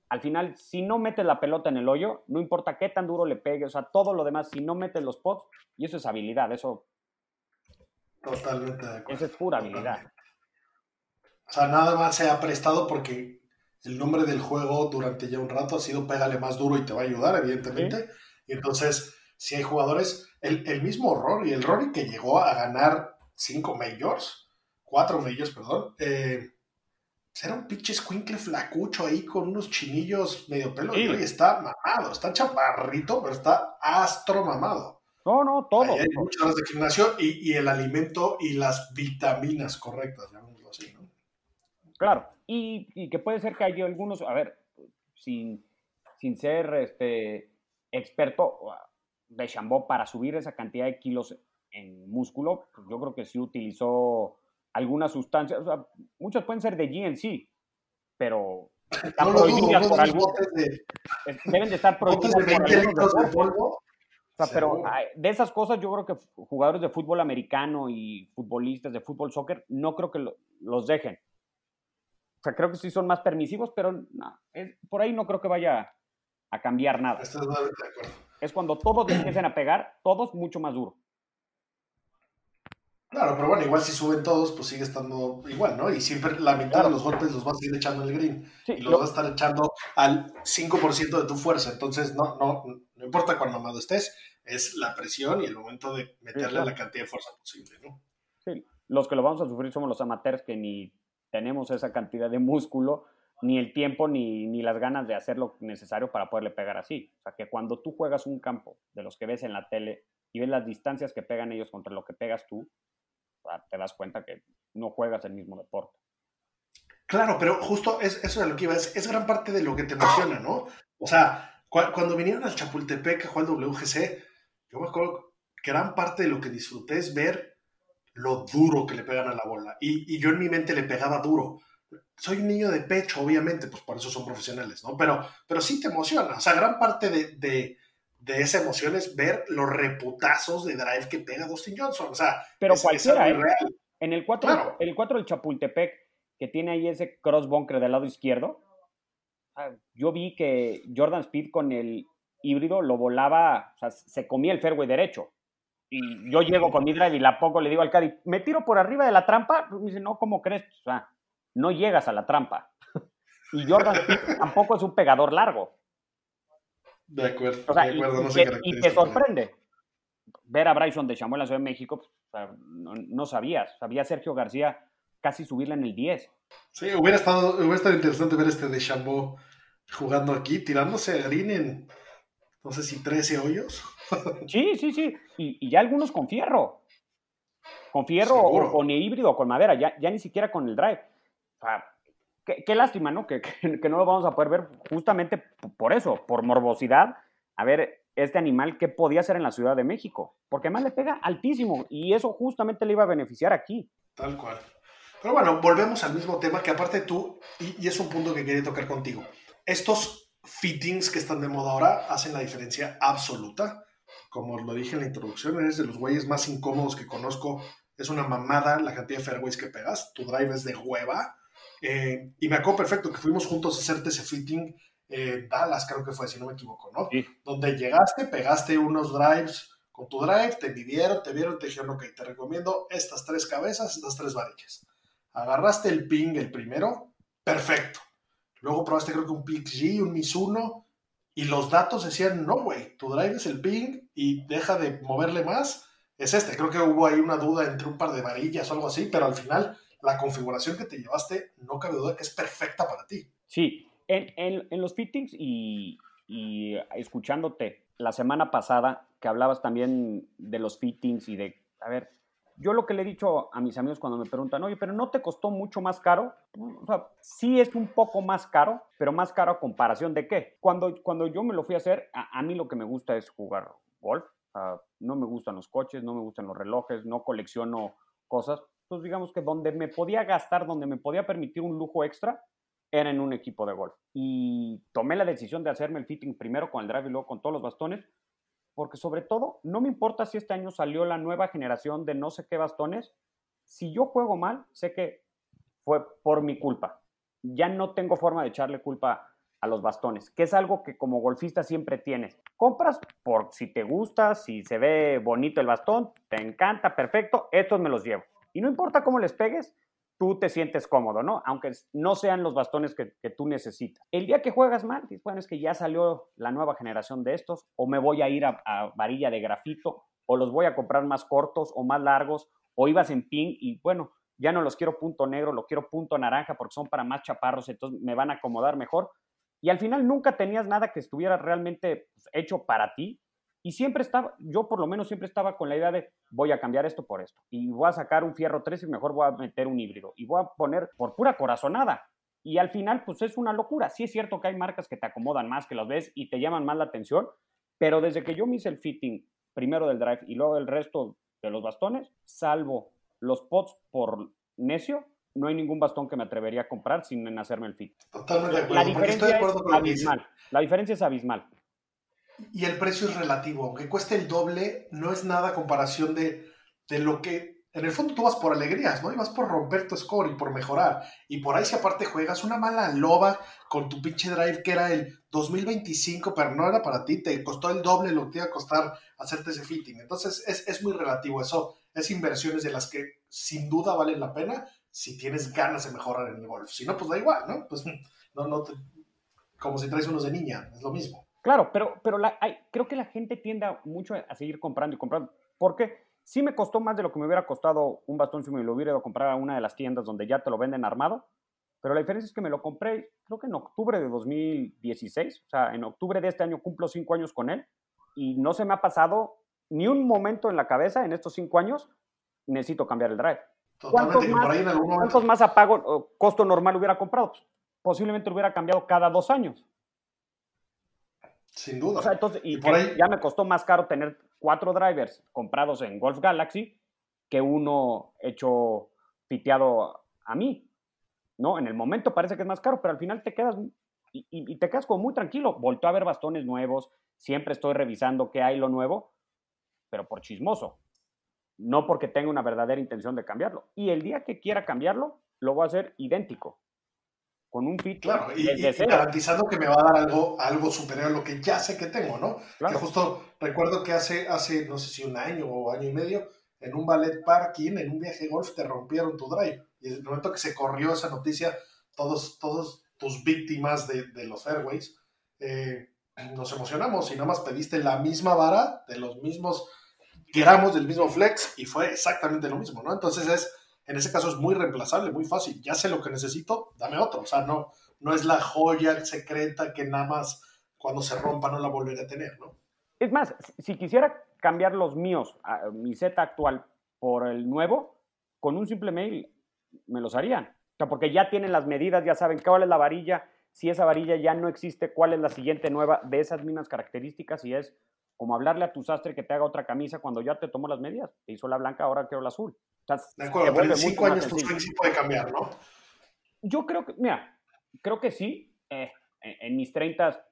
al final, si no metes la pelota en el hoyo, no importa qué tan duro le pegue, o sea, todo lo demás, si no metes los pots, y eso es habilidad, eso. Totalmente de acuerdo. Eso es pura habilidad. O sea, nada más se ha prestado porque el nombre del juego durante ya un rato ha sido pégale más duro y te va a ayudar, evidentemente. Y entonces, si hay jugadores, el, el mismo Rory, el Rory que llegó a ganar cinco majors, cuatro majors, perdón, eh, era un pinche squinkle flacucho ahí con unos chinillos medio pelo y está mamado, está chaparrito, pero está astro mamado. No, no, todo. hay muchas horas de gimnasio y, el alimento y las vitaminas correctas, llamémoslo así, ¿no? Claro, y, que puede ser que haya algunos, a ver, sin, sin ser este experto de Chambó para subir esa cantidad de kilos en músculo, pues yo creo que sí utilizó algunas sustancias, o sea, muchas pueden ser de GNC, pero están prohibidas por algo. deben de estar prohibidas por polvo. O sea, pero de esas cosas yo creo que jugadores de fútbol americano y futbolistas de fútbol soccer no creo que los dejen. O sea, creo que sí son más permisivos, pero no, por ahí no creo que vaya a cambiar nada. Es cuando todos empiecen a pegar, todos mucho más duro. Claro, pero bueno, igual si suben todos, pues sigue estando igual, ¿no? Y siempre la mitad de los golpes los vas a seguir echando en el green. y los vas a estar echando al 5% de tu fuerza. Entonces, no, no, no importa cuán mamado estés, es la presión y el momento de meterle la cantidad de fuerza posible, ¿no? Sí, los que lo vamos a sufrir somos los amateurs que ni tenemos esa cantidad de músculo, ni el tiempo, ni, ni las ganas de hacer lo necesario para poderle pegar así. O sea, que cuando tú juegas un campo de los que ves en la tele y ves las distancias que pegan ellos contra lo que pegas tú, te das cuenta que no juegas el mismo deporte. Claro, pero justo es, eso es lo que iba, es, es gran parte de lo que te emociona, ¿no? O sea, cuando vinieron al Chapultepec a jugar WGC, yo me acuerdo que gran parte de lo que disfruté es ver lo duro que le pegan a la bola. Y, yo en mi mente le pegaba duro. Soy un niño de pecho, obviamente, pues por eso son profesionales, ¿no? Pero, pero sí te emociona. O sea, gran parte de de esa emoción es ver los reputazos de drive que pega Dustin Johnson. O sea, pero cualquiera, ¿eh? En el 4, el 4 del Chapultepec, que tiene ahí ese cross bunker del lado izquierdo, ah, yo vi que Jordan Speed con el híbrido lo volaba, o sea, se comía el fairway derecho. Y yo llego con mi drive y la pongo, le digo al Caddy, ¿me tiro por arriba de la trampa? Me dice, no, ¿cómo crees? O sea, no llegas a la trampa. y Jordan Speed tampoco es un pegador largo. De acuerdo, de acuerdo, y, no sé y te sorprende ver a Bryson de Chamó en la Ciudad de México, pues, no, sabías. Sabía Sergio García casi subirla en el 10. Sí, hubiera estado, hubiera estado interesante ver este de Chambó jugando aquí, tirándose a green en, no sé si 13 hoyos. sí, sí, sí. Y, ya algunos con fierro. Con fierro o con híbrido o con madera, ya, ya ni siquiera con el drive. O sea, Qué, lástima, ¿no? Que, no lo vamos a poder ver justamente por eso, por morbosidad, a ver este animal qué podía hacer en la Ciudad de México, porque además le pega altísimo y eso justamente le iba a beneficiar aquí. Tal cual. Pero bueno, volvemos al mismo tema que aparte tú, y, y es un punto que quería tocar contigo, estos fittings que están de moda ahora hacen la diferencia absoluta. Como lo dije en la introducción, eres de los güeyes más incómodos que conozco. Es una mamada la cantidad de fairways que pegas. Tu drive es de hueva eh, y me acuerdo perfecto que fuimos juntos a hacerte ese fitting, eh, Dallas creo que fue, si no me equivoco, ¿no? Donde llegaste, pegaste unos drives con tu drive, te midieron, te vieron, te dijeron, ok, te recomiendo estas tres cabezas, estas tres varillas. Agarraste el ping, el primero, perfecto. Luego probaste creo que un PXG, un Mizuno, y los datos decían, no, güey, tu drive es el ping y deja de moverle más, es este. Creo que hubo ahí una duda entre un par de varillas o algo así, pero al final la configuración que te llevaste, no cabe duda que es perfecta para ti. Sí, en, en, los fittings y, y, escuchándote la semana pasada que hablabas también de los fittings y de, a ver, yo lo que le he dicho a mis amigos cuando me preguntan, oye, pero ¿no te costó mucho más caro? O sea, sí es un poco más caro, pero más caro a comparación de qué. Cuando, cuando yo me lo fui a hacer, a, mí lo que me gusta es jugar golf. no me gustan los coches, no me gustan los relojes, no colecciono cosas. Entonces, digamos que donde me podía gastar, donde me podía permitir un lujo extra, era en un equipo de golf. Y tomé la decisión de hacerme el fitting primero con el drive y luego con todos los bastones, porque sobre todo, no me importa si este año salió la nueva generación de no sé qué bastones, si yo juego mal, sé que fue por mi culpa. Ya no tengo forma de echarle culpa a los bastones, que es algo que como golfista siempre tienes. Compras por si te gusta, si se ve bonito el bastón, te encanta, perfecto, estos me los llevo. Y no importa cómo les pegues, tú te sientes cómodo, ¿no? Aunque no sean los bastones que, tú necesitas. El día que juegas mal, bueno, es que ya salió la nueva generación de estos, o me voy a ir a, varilla de grafito, o los voy a comprar más cortos o más largos, o ibas en pin y bueno, ya no los quiero punto negro, lo quiero punto naranja porque son para más chaparros, entonces me van a acomodar mejor. Y al final nunca tenías nada que estuviera realmente pues, hecho para ti, y siempre estaba, yo por lo menos siempre estaba con la idea de voy a cambiar esto por esto. Y voy a sacar un fierro 3 y mejor voy a meter un híbrido. Y voy a poner por pura corazonada. Y al final, pues es una locura. Sí es cierto que hay marcas que te acomodan más, que las ves y te llaman más la atención. Pero desde que yo me hice el fitting primero del drive y luego el resto de los bastones, salvo los pots por necio, no hay ningún bastón que me atrevería a comprar sin hacerme el fit. Totalmente de acuerdo. La diferencia es abismal. La diferencia es abismal y el precio es relativo. Aunque cueste el doble, no es nada comparación de, de, lo que. En el fondo tú vas por alegrías, ¿no? Y vas por romper tu score y por mejorar. Y por ahí, si aparte juegas una mala loba con tu pinche drive que era el 2025, pero no era para ti, te costó el doble lo que te iba a costar hacerte ese fitting. Entonces es, es muy relativo. Eso es inversiones de las que sin duda valen la pena si tienes ganas de mejorar en el golf. Si no, pues da igual, ¿no? Pues no, no como si traes unos de niña, es lo mismo. Claro, pero, pero la, hay, creo que la gente tiende mucho a seguir comprando y comprando. Porque sí me costó más de lo que me hubiera costado un bastón si me lo hubiera ido a comprar a una de las tiendas donde ya te lo venden armado. Pero la diferencia es que me lo compré, creo que en octubre de 2016. O sea, en octubre de este año cumplo cinco años con él. Y no se me ha pasado ni un momento en la cabeza en estos cinco años. Necesito cambiar el drive. ¿Cuántos más, ¿Cuántos más apago, costo normal hubiera comprado? Posiblemente lo hubiera cambiado cada dos años. Sin duda. O sea, entonces, y, ya me costó más caro tener cuatro drivers comprados en Golf Galaxy que uno hecho piteado a mí. ¿No? En el momento parece que es más caro, pero al final te quedas y, te quedas como muy tranquilo. Volto a ver bastones nuevos, siempre estoy revisando qué hay lo nuevo, pero por chismoso. No porque tenga una verdadera intención de cambiarlo. Y el día que quiera cambiarlo, lo voy a hacer idéntico con un fit. Claro, y, garantizando que me va a dar algo, algo superior a lo que ya sé que tengo, ¿no? Que justo recuerdo que hace, hace, no sé si un año o año y medio, en un ballet parking, en un viaje golf, te rompieron tu drive. Y en el momento que se corrió esa noticia, todos, todos tus víctimas de, de los airways, eh, nos emocionamos y nada más pediste la misma vara, de los mismos gramos, del mismo flex, y fue exactamente lo mismo, ¿no? Entonces es en ese caso es muy reemplazable, muy fácil. Ya sé lo que necesito, dame otro. O sea, no, no es la joya secreta que nada más cuando se rompa no la volveré a tener, ¿no? Es más, si quisiera cambiar los míos, mi Z actual, por el nuevo, con un simple mail me los harían. O sea, porque ya tienen las medidas, ya saben cuál es la varilla, si esa varilla ya no existe, cuál es la siguiente nueva de esas mismas características y es como hablarle a tu sastre que te haga otra camisa cuando ya te tomó las medidas. Te hizo la blanca, ahora quiero la azul. De acuerdo, pero en cinco años tu swing sí puede cambiar, ¿no? Yo creo que, mira, creo que sí. Eh, en mis 30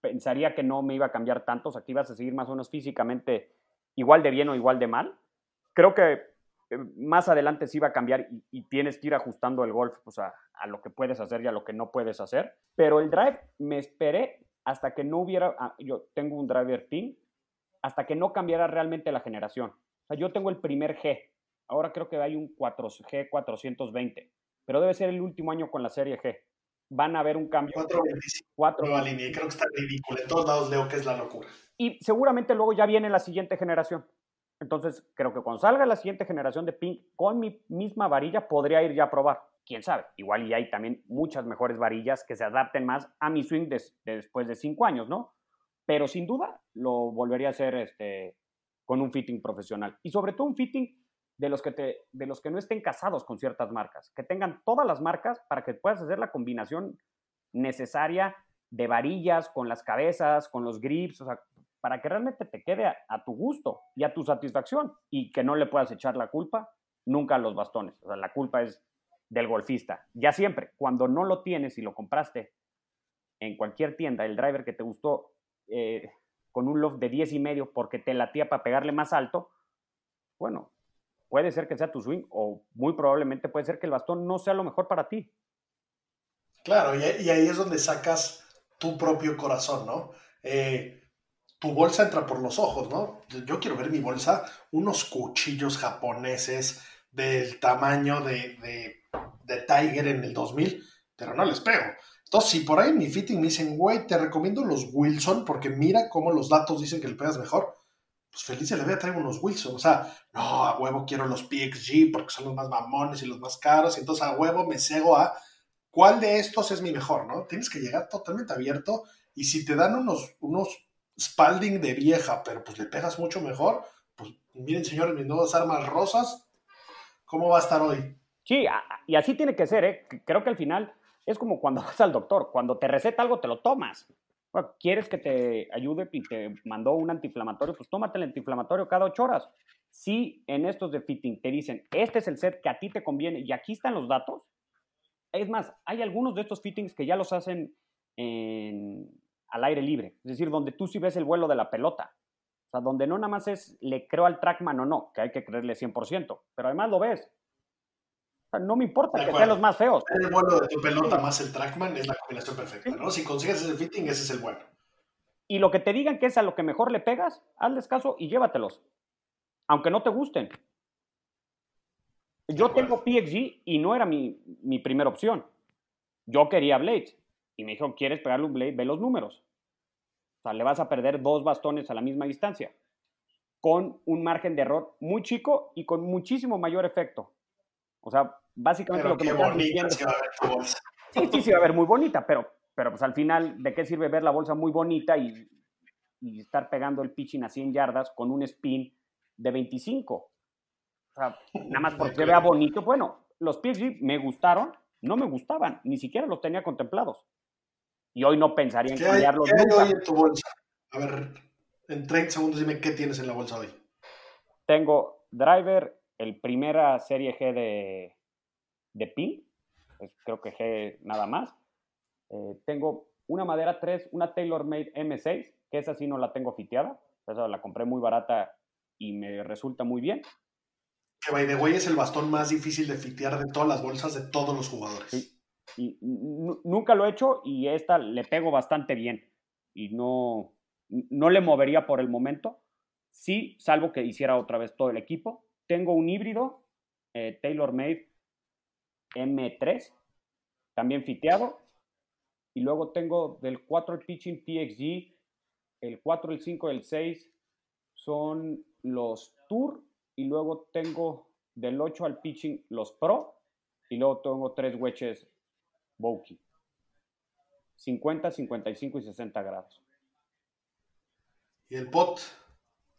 pensaría que no me iba a cambiar tanto, o sea, que ibas a seguir más o menos físicamente igual de bien o igual de mal. Creo que eh, más adelante sí va a cambiar y, tienes que ir ajustando el golf pues, a, a, lo que puedes hacer y a lo que no puedes hacer. Pero el drive me esperé hasta que no hubiera, ah, yo tengo un driver pin, hasta que no cambiara realmente la generación. O sea, yo tengo el primer G, ahora creo que hay un 4G 420, pero debe ser el último año con la serie G. Van a haber un cambio. 425. Nueva línea, creo que está ridículo. En todos lados leo que es la locura. Y seguramente luego ya viene la siguiente generación. Entonces, creo que cuando salga la siguiente generación de ping con mi misma varilla, podría ir ya a probar. Quién sabe, igual y hay también muchas mejores varillas que se adapten más a mi swing después de cinco años, ¿no? Pero sin duda lo volvería a hacer este, con un fitting profesional. Y sobre todo un fitting de los, que te, de los que no estén casados con ciertas marcas, que tengan todas las marcas para que puedas hacer la combinación necesaria de varillas con las cabezas, con los grips, o sea, para que realmente te quede a, tu gusto y a tu satisfacción y que no le puedas echar la culpa nunca a los bastones. O sea, la culpa es del golfista. Ya siempre, cuando no lo tienes y lo compraste en cualquier tienda, el driver que te gustó eh, con un loft de 10 y medio porque te latía para pegarle más alto, bueno, puede ser que sea tu swing o muy probablemente puede ser que el bastón no sea lo mejor para ti. Claro, y, ahí es donde sacas tu propio corazón, ¿no? Eh, tu bolsa entra por los ojos, ¿no? Yo quiero ver mi bolsa, unos cuchillos japoneses del tamaño de, de, Tiger en el 2000, pero no les pego. Entonces, si por ahí en mi fitting me dicen, güey, te recomiendo los Wilson porque mira cómo los datos dicen que le pegas mejor, pues feliz se le voy a traer unos Wilson. O sea, no, a huevo quiero los PXG porque son los más mamones y los más caros. Y entonces a huevo me cego a cuál de estos es mi mejor, ¿no? Tienes que llegar totalmente abierto y si te dan unos, unos Spalding de vieja, pero pues le pegas mucho mejor, pues miren señores, mis nuevas armas rosas, ¿cómo va a estar hoy? Sí, y así tiene que ser, ¿eh? Creo que al final es como cuando vas al doctor, cuando te receta algo te lo tomas. ¿Quieres que te ayude y te mandó un antiinflamatorio? Pues tómate el antiinflamatorio cada ocho horas. Si en estos de fitting te dicen, este es el set que a ti te conviene y aquí están los datos, es más, hay algunos de estos fittings que ya los hacen en, al aire libre, es decir, donde tú sí ves el vuelo de la pelota. O sea, donde no nada más es le creo al trackman o no, que hay que creerle 100%, pero además lo ves. O sea, no me importa que sean los más feos. El vuelo de tu pelota más el trackman es la combinación perfecta, ¿no? Si consigues ese fitting, ese es el bueno. Y lo que te digan que es a lo que mejor le pegas, hazles caso y llévatelos. Aunque no te gusten. Yo tengo PXG y no era mi, mi primera opción. Yo quería Blades. Y me dijo, ¿quieres pegarle un blade? Ve los números. O sea, le vas a perder dos bastones a la misma distancia, con un margen de error muy chico y con muchísimo mayor efecto. O sea, básicamente lo que me estás diciendo... Sí, sí, sí, va a ver muy bonita, pero, pero pues al final, ¿de qué sirve ver la bolsa muy bonita y, y estar pegando el pitching a 100 yardas con un spin de 25? O sea, nada más porque se vea bonito. Bueno, los PSG me gustaron, no me gustaban, ni siquiera los tenía contemplados y hoy no pensaría en cambiarlos. ¿Qué hay hoy en tu bolsa? A ver, en 30 segundos dime qué tienes en la bolsa hoy. Tengo driver, el primera serie G de, de PIN, creo que G nada más. Eh, tengo una madera 3, una TaylorMade M6, que esa sí no la tengo fiteada, esa la compré muy barata y me resulta muy bien. Que by the way es el bastón más difícil de fitear de todas las bolsas de todos los jugadores. Sí. Y nunca lo he hecho y esta le pego bastante bien y no, no le movería por el momento. Sí, salvo que hiciera otra vez todo el equipo. Tengo un híbrido eh, TaylorMade M3, también fiteado. Y luego tengo del 4 el Pitching PXG, el 4, el 5, el 6 son los Tour. Y luego tengo del 8 al Pitching los Pro. Y luego tengo tres wedges Bokeh. 50, 55 y 60 grados. ¿Y el pot?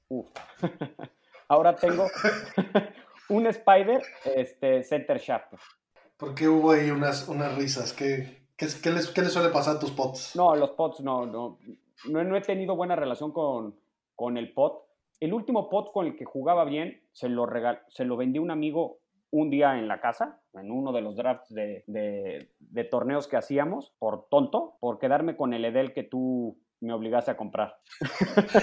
Uf. Ahora tengo un Spider este, Center Shaft. ¿Por qué hubo ahí unas, unas risas? ¿Qué, qué, qué, les, ¿Qué, les, suele pasar a tus pots? No, los pots no, no. No, no he tenido buena relación con, con, el pot. El último pot con el que jugaba bien se lo, regal, se lo vendí a un amigo un día en la casa, en uno de los drafts de, de, torneos que hacíamos, por tonto, por quedarme con el Edel que tú me obligaste a comprar.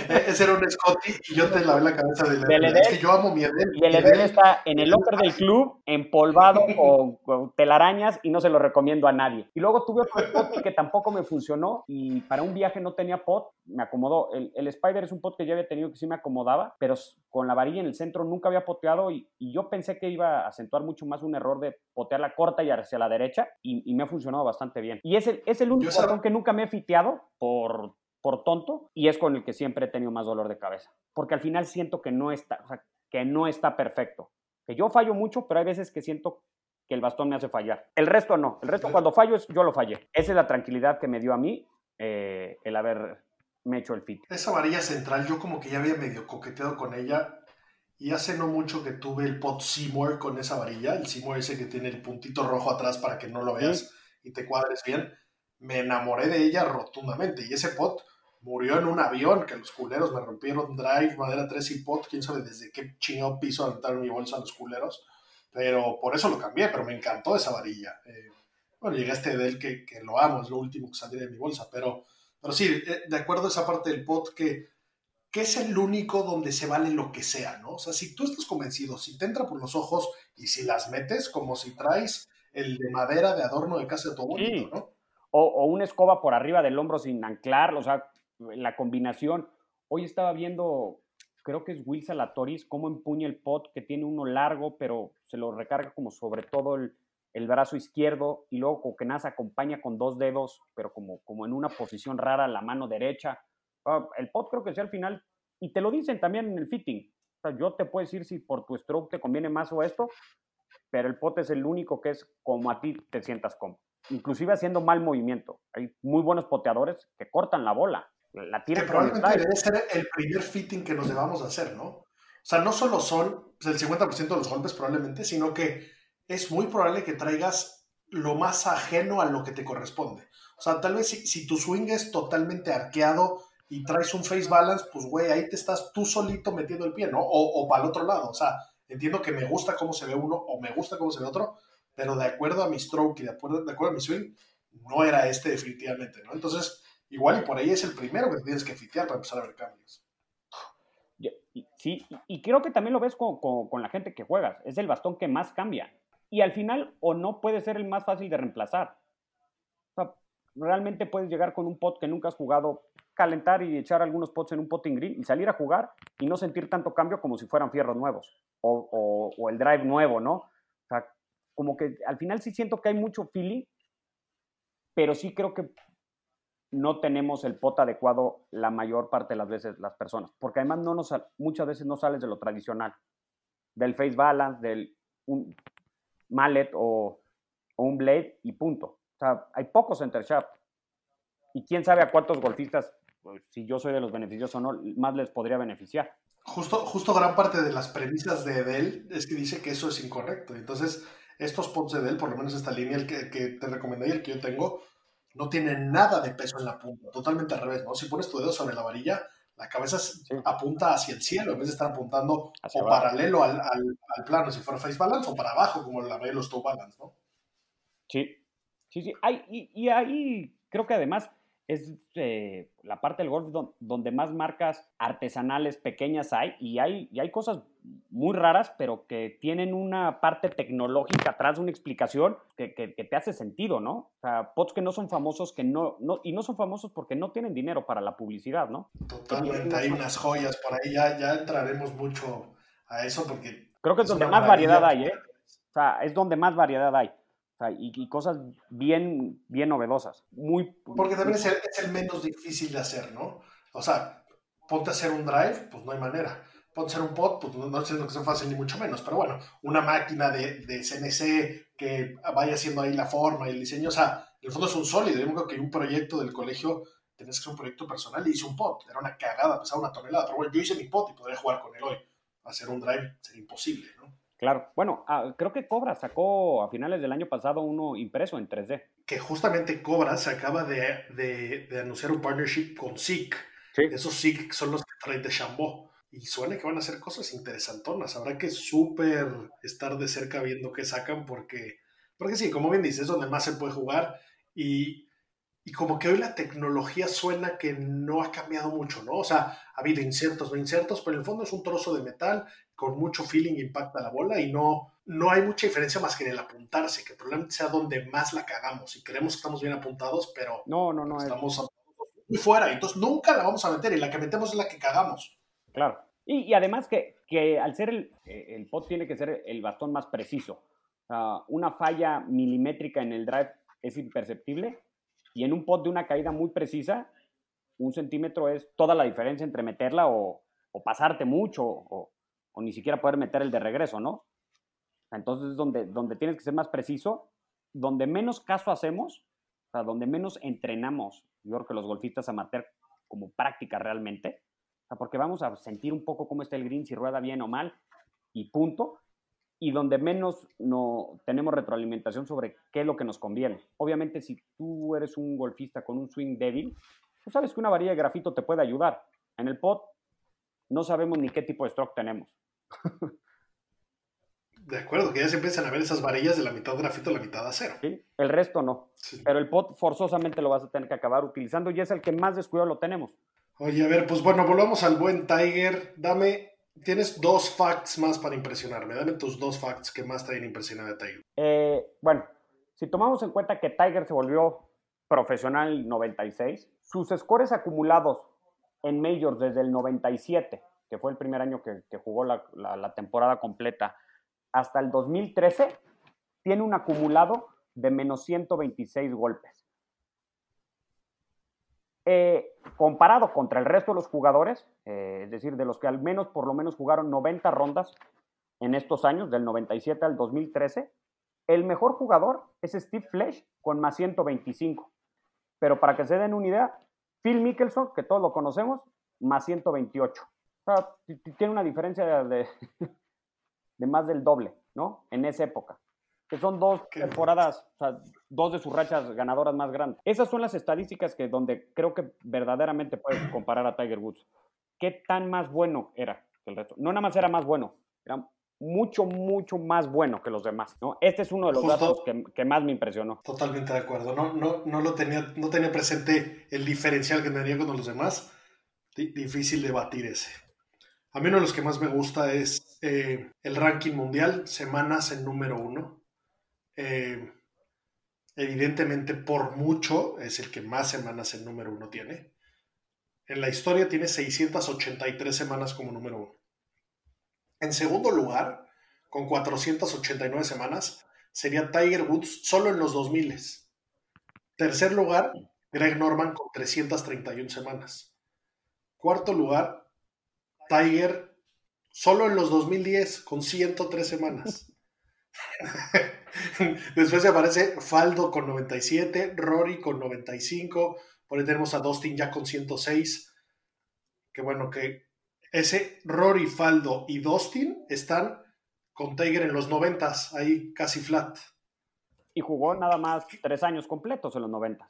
E-, ese era un Scotty y yo te lavé la cabeza del Edel. Es que yo amo mi Edel. Y el Edel está en el locker del club, empolvado con, telarañas y no se lo recomiendo a nadie. Y luego tuve otro Scotty que tampoco me funcionó y para un viaje no tenía pot, me acomodó. El, el, Spider es un pot que ya había tenido que sí me acomodaba, pero con la varilla en el centro nunca había poteado y, y yo pensé que iba a acentuar mucho más un error de potear la corta y hacia la derecha y, me ha funcionado bastante bien. Y es el, es el único botón que nunca me he fiteado por por tonto y es con el que siempre he tenido más dolor de cabeza. Porque al final siento que no está, o sea, que no está perfecto. Que yo fallo mucho, pero hay veces que siento que el bastón me hace fallar. El resto no. El resto cuando fallo es yo lo fallé. Esa es la tranquilidad que me dio a mí eh, el haber me hecho el fit. Esa varilla central yo como que ya había medio coqueteado con ella y hace no mucho que tuve el pot Seymour con esa varilla, el Seymour ese que tiene el puntito rojo atrás para que no lo veas y te cuadres bien. Me enamoré de ella rotundamente y ese pot murió en un avión que los culeros me rompieron drive, madera 3 y pot, quién sabe desde qué chingado piso aventaron mi bolsa a los culeros, pero por eso lo cambié, pero me encantó esa varilla. Eh, bueno, llegué a este del que, que lo amo, es lo último que saldría de mi bolsa, pero, pero sí, eh, de acuerdo a esa parte del pot que, que es el único donde se vale lo que sea, ¿no? O sea, si tú estás convencido, si te entra por los ojos y si las metes, como si traes el de madera de adorno de casa de tu abuelito, ¿no? O, o, una escoba por arriba del hombro sin anclar, o sea, la combinación. Hoy estaba viendo, creo que es Will Salatoris, cómo empuña el pot, que tiene uno largo, pero se lo recarga como sobre todo el, el brazo izquierdo y luego como que nada se acompaña con dos dedos, pero como, como en una posición rara la mano derecha. Ah, el pot creo que sea al final, y te lo dicen también en el fitting. O yo te puedo decir si por tu stroke te conviene más o esto, pero el pot es el único que es como a ti te sientas cómodo. Inclusive haciendo mal movimiento. Hay muy buenos poteadores que cortan la bola la que probablemente debe ser el primer fitting que nos debamos hacer, ¿no? O sea, no solo son pues, el 50% de los golpes probablemente, sino que es muy probable que traigas lo más ajeno a lo que te corresponde. O sea, tal vez si, si tu swing es totalmente arqueado y traes un face balance, pues güey, ahí te estás tú solito metiendo el pie, ¿no? O, o para el otro lado. O sea, entiendo que me gusta cómo se ve uno o me gusta cómo se ve otro, pero de acuerdo a mi stroke y de acuerdo, de acuerdo a mi swing, no era este definitivamente, ¿no? Entonces, Igual y por ahí es el primero que tienes que fitear para empezar a ver cambios. Sí, y creo que también lo ves con, con, la gente que juegas. Es el bastón que más cambia. Y al final, o no puede ser el más fácil de reemplazar. O sea, realmente puedes llegar con un pot que nunca has jugado, calentar y echar algunos pots en un potting green y salir a jugar y no sentir tanto cambio como si fueran fierros nuevos o, o, o el drive nuevo, ¿no? O sea, como que al final sí siento que hay mucho feeling, pero sí creo que no tenemos el pot adecuado la mayor parte de las veces las personas, porque además no nos, muchas veces no sales de lo tradicional, del face balance, del un mallet o, un blade y punto. O sea, hay pocos center Y quién sabe a cuántos golfistas, pues, si yo soy de los beneficios o no, más les podría beneficiar. Justo, justo gran parte de las premisas de Dell es que dice que eso es incorrecto. Entonces, estos pots de Dell, por lo menos esta línea el que, que te recomendé y el que yo tengo, no tiene nada de peso en la punta, totalmente al revés, ¿no? Si pones tu dedo sobre la varilla, la cabeza apunta hacia el cielo en vez de estar apuntando o paralelo al, plano, si fuera face balance, o para abajo, como la mayoría de los toe balance, ¿no? Sí, sí, sí. y, y ahí creo que además es eh, la parte del golf donde más marcas artesanales pequeñas hay y, hay y hay cosas muy raras, pero que tienen una parte tecnológica atrás, una explicación que, que, te hace sentido, ¿no? O sea, pots que no son famosos, que no, no, y no son famosos porque no tienen dinero para la publicidad, ¿no? Totalmente, hay unas joyas por ahí, ya, ya entraremos mucho a eso porque... Creo que es, donde más variedad hay, ¿eh? O sea, es donde más variedad hay y, cosas bien, bien novedosas. Muy, Porque también es el, menos difícil de hacer, ¿no? O sea, ponte a hacer un drive, pues no hay manera. Ponte a hacer un pot, pues no, no diciendo que sea fácil ni mucho menos, pero bueno, una máquina de, de, CNC que vaya haciendo ahí la forma y el diseño, o sea, en el fondo es un sólido. Yo creo que un proyecto del colegio tenés que hacer un proyecto personal y hice un pot. Era una cagada, pesaba una tonelada, pero bueno, yo hice mi pot y podría jugar con él hoy. Hacer un drive sería imposible, ¿no? Claro. Bueno, ah, creo que Cobra sacó a finales del año pasado uno impreso en 3D. Que justamente Cobra se acaba de, anunciar un partnership con SICK. Esos SICK son los que traen de Chambó. Y suena que van a hacer cosas interesantonas. Habrá que súper estar de cerca viendo qué sacan porque, porque sí, como bien dices, es donde más se puede jugar. Y, y como que hoy la tecnología suena que no ha cambiado mucho, ¿no? O sea, ha habido insertos, no insertos, pero en el fondo es un trozo de metal con mucho feeling impacta la bola y no, no hay mucha diferencia más que en el apuntarse, que probablemente sea donde más la cagamos y creemos que estamos bien apuntados, pero no, no, no, estamos muy fuera, y entonces nunca la vamos a meter y la que metemos es la que cagamos. Claro. Y, además que, que, al ser el, el pot tiene que ser el bastón más preciso. una falla milimétrica en el drive es imperceptible y en un pot de una caída muy precisa un centímetro es toda la diferencia entre meterla o, pasarte mucho o, ni siquiera poder meter el de regreso, ¿no? Entonces es donde, donde tienes que ser más preciso, donde menos caso hacemos, o sea, donde menos entrenamos, yo creo que los golfistas amateur como práctica realmente, o sea, porque vamos a sentir un poco cómo está el green, si rueda bien o mal, y punto, y donde menos no tenemos retroalimentación sobre qué es lo que nos conviene. Obviamente, si tú eres un golfista con un swing débil, tú sabes que una varilla de grafito te puede ayudar. En el pot no sabemos ni qué tipo de stroke tenemos. De acuerdo, que ya se empiezan a ver esas varillas de la mitad grafito a la mitad acero. Sí, el resto no. Pero el pot forzosamente lo vas a tener que acabar utilizando y es el que más descuidado lo tenemos. Oye, a ver, pues bueno, volvamos al buen Tiger. Dame, tienes dos facts más para impresionarme. Dame tus dos facts que más te hayan impresionado de Tiger. Eh, bueno, si tomamos en cuenta que Tiger se volvió profesional 96, sus scores acumulados en Majors desde el 97, que fue el primer año que, jugó la temporada completa, hasta el 2013 tiene un acumulado de menos 126 golpes. Eh, comparado contra el resto de los jugadores, eh, es decir, de los que al menos por lo menos jugaron 90 rondas en estos años, del 97 al 2013, el mejor jugador es Steve Flesh con más 125. Pero para que se den una idea, Phil Mickelson, que todos lo conocemos, más 128. Tiene una diferencia de, de más del doble, ¿no? En esa época. Que son dos temporadas, o sea, dos de sus rachas ganadoras más grandes. Esas son las estadísticas que donde creo que verdaderamente puedes comparar a Tiger Woods. ¿Qué tan más bueno era que el resto? No nada más era más bueno, era mucho, mucho más bueno que los demás, ¿no? Este es uno de los datos que, más me impresionó. Totalmente de acuerdo. No, no, no lo tenía, no tenía presente el diferencial que tenía con los demás. difícil de batir ese. A mí uno de los que más me gusta es eh, el ranking mundial, semanas en número uno. Eh, evidentemente, por mucho, es el que más semanas en número uno tiene. En la historia tiene 683 semanas como número uno. En segundo lugar, con 489 semanas, sería Tiger Woods solo en los 2000. Tercer lugar, Greg Norman con 331 semanas. Cuarto lugar, Tiger solo en los 2010 con 103 semanas. Después aparece Faldo con 97, Rory con 95, por ahí tenemos a Dustin ya con 106. Que bueno, que ese Rory, Faldo y Dustin están con Tiger en los 90, ahí casi flat. Y jugó nada más tres años completos en los 90.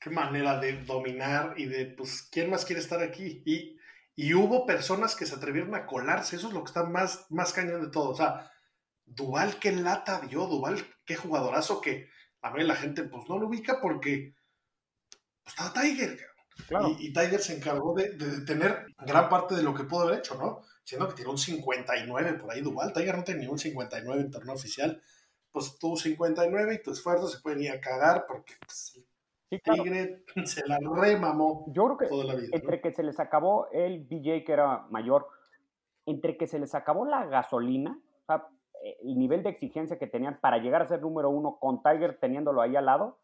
Qué manera de dominar y de, pues, ¿quién más quiere estar aquí? Y y hubo personas que se atrevieron a colarse, eso es lo que está más, más cañón de todo. O sea, Duval, qué lata dio, Duval, qué jugadorazo que a ver la gente pues no lo ubica porque pues, estaba Tiger. Y, Tiger se encargó de, tener gran parte de lo que pudo haber hecho, ¿no? Siendo que tiró un 59 por ahí Duval. Tiger no tenía un 59 en torneo oficial. Pues tuvo 59 y tu esfuerzo se puede ir a cagar porque pues, Tigre se la remamó Yo creo que toda la vida. Entre que se les acabó el DJ que era mayor, entre que se les acabó la gasolina, eh, el nivel de exigencia que tenían para llegar a ser número uno con Tiger teniéndolo ahí al lado,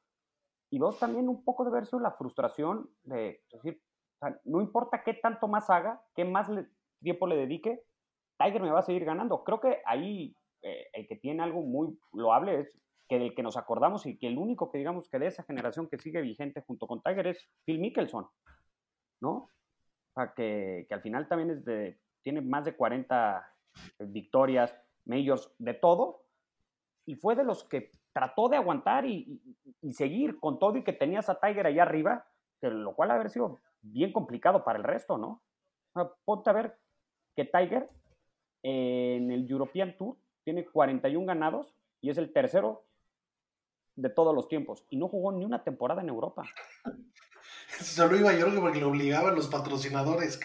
y dos también un poco de verse la frustración de decir, no importa qué tanto más haga, qué más tiempo le dedique, Tiger me va a seguir ganando. Creo que ahí eh, el que tiene algo muy loable es que del que nos acordamos y que el único que digamos que de esa generación que sigue vigente junto con Tiger es Phil Mickelson, ¿no? O que, que, al final también es de, tiene más de 40 victorias, majors, de todo, y fue de los que trató de aguantar y, seguir con todo y que tenías a Tiger allá arriba, lo cual haber sido bien complicado para el resto, ¿no? ponte a ver que Tiger en el European Tour tiene 41 ganados y es el tercero de todos los tiempos y no jugó ni una temporada en Europa. Solo iba yo porque le obligaban los patrocinadores.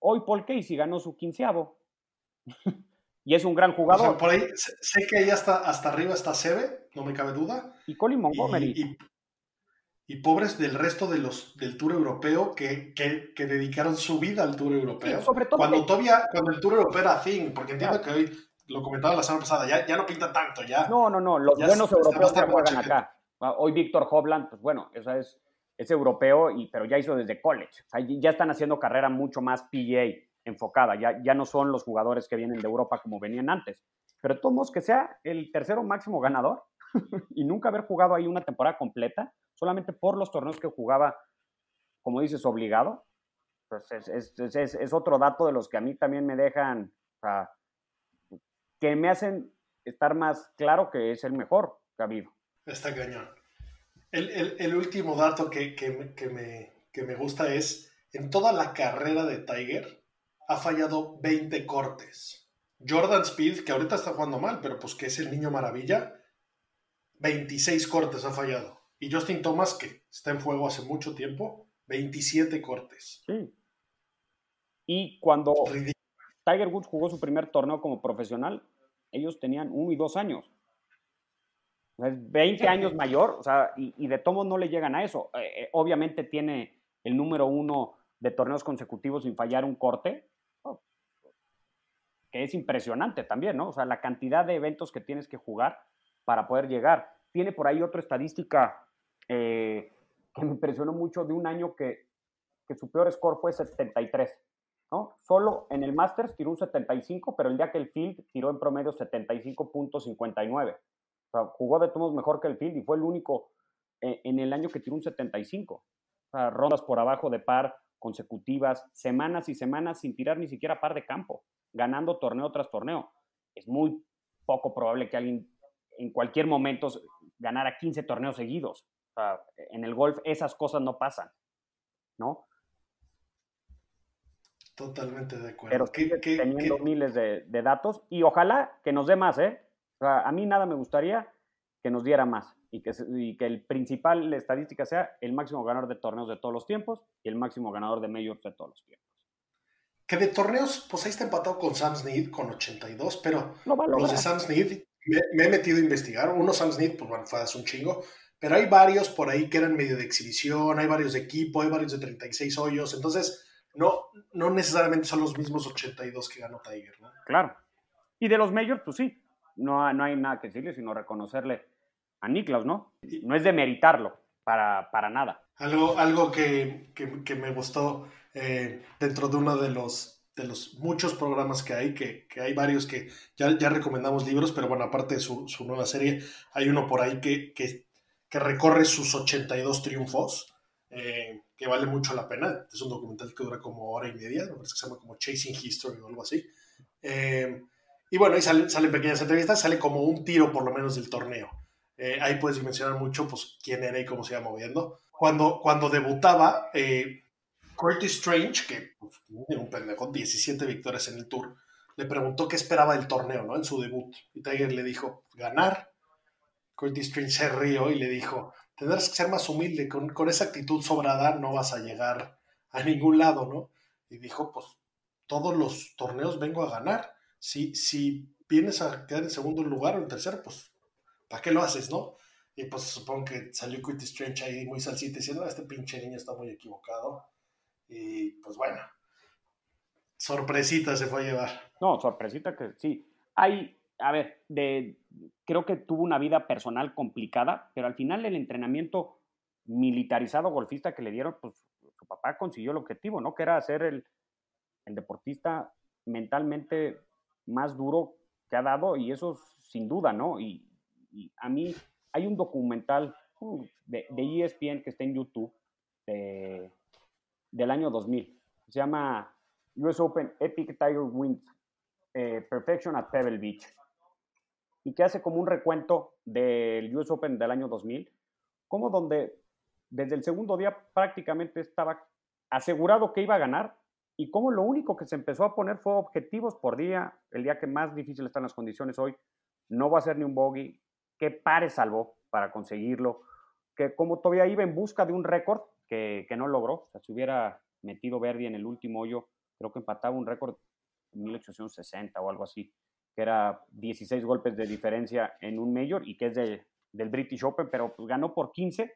hoy Paul Casey ganó su quinceavo. y es un gran jugador. por ahí sé que ya está hasta arriba está Seve, no me cabe duda. Y Colin Montgomery. Y, pobres del resto de los del Tour Europeo que, que, dedicaron su vida al Tour Europeo. sobre todo cuando todavía, cuando el Tour Europeo era thing, porque entiendo que hoy lo comentaba la semana pasada, ya, ya no pinta tanto, ya. No, no, no, los buenos europeos ya juegan acá. Ah, hoy Víctor Hovland, pues bueno, esa es es europeo, y, pero ya hizo desde college. O sea, ya están haciendo carrera mucho más PGA enfocada. Ya, ya no son los jugadores que vienen de Europa como venían antes. Pero todos que sea el tercero máximo ganador y nunca haber jugado ahí una temporada completa, solamente por los torneos que jugaba, como dices, obligado, pues es, es, es, es otro dato de los que a mí también me dejan, o sea, que me hacen estar más claro que es el mejor que ha habido. Está cañón. El, el, el último dato que, que, que, me, que me gusta es, en toda la carrera de Tiger, ha fallado 20 cortes. Jordan Speed, que ahorita está jugando mal, pero pues que es el niño maravilla, 26 cortes ha fallado. Y Justin Thomas, que está en fuego hace mucho tiempo, 27 cortes. Sí. Y cuando Tiger Woods jugó su primer torneo como profesional, ellos tenían uno y dos años. Es 20 años mayor, o sea, y, y de tomo no le llegan a eso. Eh, eh, obviamente tiene el número uno de torneos consecutivos sin fallar un corte, oh, que es impresionante también, ¿no? O sea, la cantidad de eventos que tienes que jugar para poder llegar. Tiene por ahí otra estadística eh, que me impresionó mucho de un año que, que su peor score fue 73. ¿No? Solo en el Masters tiró un 75, pero el día que el Field tiró en promedio 75.59. O sea, jugó de todos mejor que el Field y fue el único en, en el año que tiró un 75. O sea, rondas por abajo de par consecutivas, semanas y semanas sin tirar ni siquiera par de campo, ganando torneo tras torneo. Es muy poco probable que alguien en cualquier momento ganara 15 torneos seguidos. O sea, en el golf esas cosas no pasan, ¿no? Totalmente de acuerdo. Pero sigue ¿Qué, teniendo qué, miles de, de, datos y ojalá que nos dé más, ¿eh? O sea, a mí nada me gustaría que nos diera más y que, y que el principal estadística sea el máximo ganador de torneos de todos los tiempos y el máximo ganador de majors de todos los tiempos. Que de torneos, pues ahí está empatado con Sam Snead con 82, pero los de Sam Snead me, me, he metido a investigar. Uno Sam Snead, pues bueno, fue hace un chingo, pero hay varios por ahí que eran medio de exhibición, hay varios de equipo, hay varios de 36 hoyos, entonces no, no necesariamente son los mismos 82 que ganó Tiger, ¿no? Claro. Y de los majors, pues sí, no, no hay nada que decirle, sino reconocerle a Niklas, ¿no? No es de meritarlo, para, para nada. Algo, algo que, que, que me gustó eh, dentro de uno de los, de los muchos programas que hay, que, que hay varios que ya, ya, recomendamos libros, pero bueno, aparte de su, su nueva serie, hay uno por ahí que, que, que recorre sus 82 triunfos. Eh, que vale mucho la pena. Es un documental que dura como hora y media, me parece que se llama como Chasing History o algo así. Eh, y bueno, ahí salen, salen, pequeñas entrevistas, sale como un tiro por lo menos del torneo. Eh, ahí puedes mencionar mucho pues, quién era y cómo se iba moviendo. Cuando, cuando debutaba, eh, Curtis Strange, que pues, un pendejo, 17 victorias en el Tour, le preguntó qué esperaba del torneo, ¿no? En su debut. Y Tiger le dijo, ganar. Curtis Strange se rió y le dijo, tendrás que ser más humilde, con, esa actitud sobrada no vas a llegar a ningún lado, ¿no? Y dijo, pues todos los torneos vengo a ganar. Si, si vienes a quedar en segundo lugar o en tercero, pues, ¿para qué lo haces, no? Y pues supongo que salió Quit Strange ahí muy salsita diciendo, este pinche niño está muy equivocado. Y pues bueno, sorpresita se fue a llevar. No, sorpresita que sí. Hay, a ver, de, creo que tuvo una vida personal complicada, pero al final el entrenamiento militarizado golfista que le dieron, pues su papá consiguió el objetivo, ¿no? Que era ser el, deportista mentalmente más duro que ha dado y eso sin duda, ¿no? Y, a mí hay un documental uh, de, ESPN que está en YouTube de, del año 2000. Se llama US Open Epic Tiger Wins eh, Perfection at Pebble Beach y que hace como un recuento del US Open del año 2000, como donde desde el segundo día prácticamente estaba asegurado que iba a ganar y como lo único que se empezó a poner fue objetivos por día, el día que más difícil están las condiciones hoy, no va a ser ni un bogey, que pare salvó para conseguirlo, que como todavía iba en busca de un récord que, que, no logró, o sea, si hubiera metido Verdi en el último hoyo, creo que empataba un récord en 1860 o algo así, que era 16 golpes de diferencia en un Major y que es de, del British Open, pero pues ganó por 15.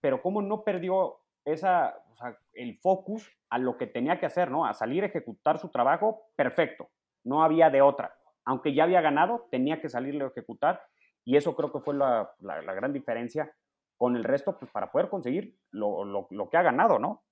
Pero cómo no perdió esa, o sea, el focus a lo que tenía que hacer, ¿no? A salir a ejecutar su trabajo, perfecto. No había de otra. Aunque ya había ganado, tenía que salirle a ejecutar. Y eso creo que fue la, la, la gran diferencia con el resto, pues para poder conseguir lo, lo, lo que ha ganado, ¿no?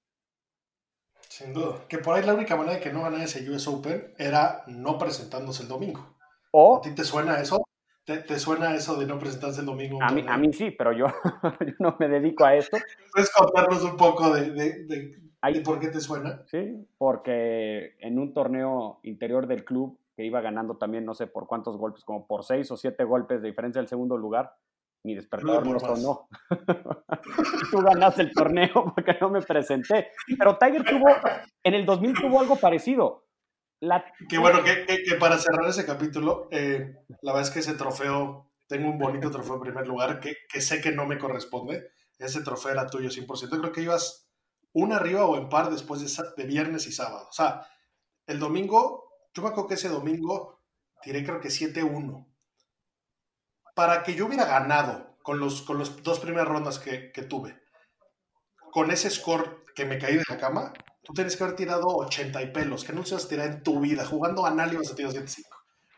Sin duda. Que por ahí la única manera de que no ganara ese US Open era no presentándose el domingo. O, ¿A ti te suena eso? ¿Te, te suena eso de no presentarse el domingo? a mí, a mí sí, pero yo, yo no me dedico a esto. ¿Puedes contarnos un poco de, de, de por qué te suena? Sí, porque en un torneo interior del club que iba ganando también no sé por cuántos golpes, como por seis o siete golpes de diferencia del segundo lugar, mi despertador No, no sonó. Tú ganaste el torneo porque no me presenté. Pero Tiger tuvo, en el 2000 tuvo algo parecido. La, Qué bueno que, que- que para cerrar ese capítulo, eh, la verdad es que ese trofeo, tengo un bonito trofeo en primer lugar que, que sé que no me corresponde. Ese trofeo era tuyo 100%. Creo que ibas una arriba o en par después de, de viernes y sábado. O sea, el domingo, yo me acuerdo que ese domingo tiré creo que 7-1. Para que yo hubiera ganado con los, con los dos primeras rondas que, que tuve, con ese score que me caí de la cama, tú tienes que haber tirado 80 y pelos, que no se vas a tirar en tu vida. Jugando a Nali vas a tirar 7-5.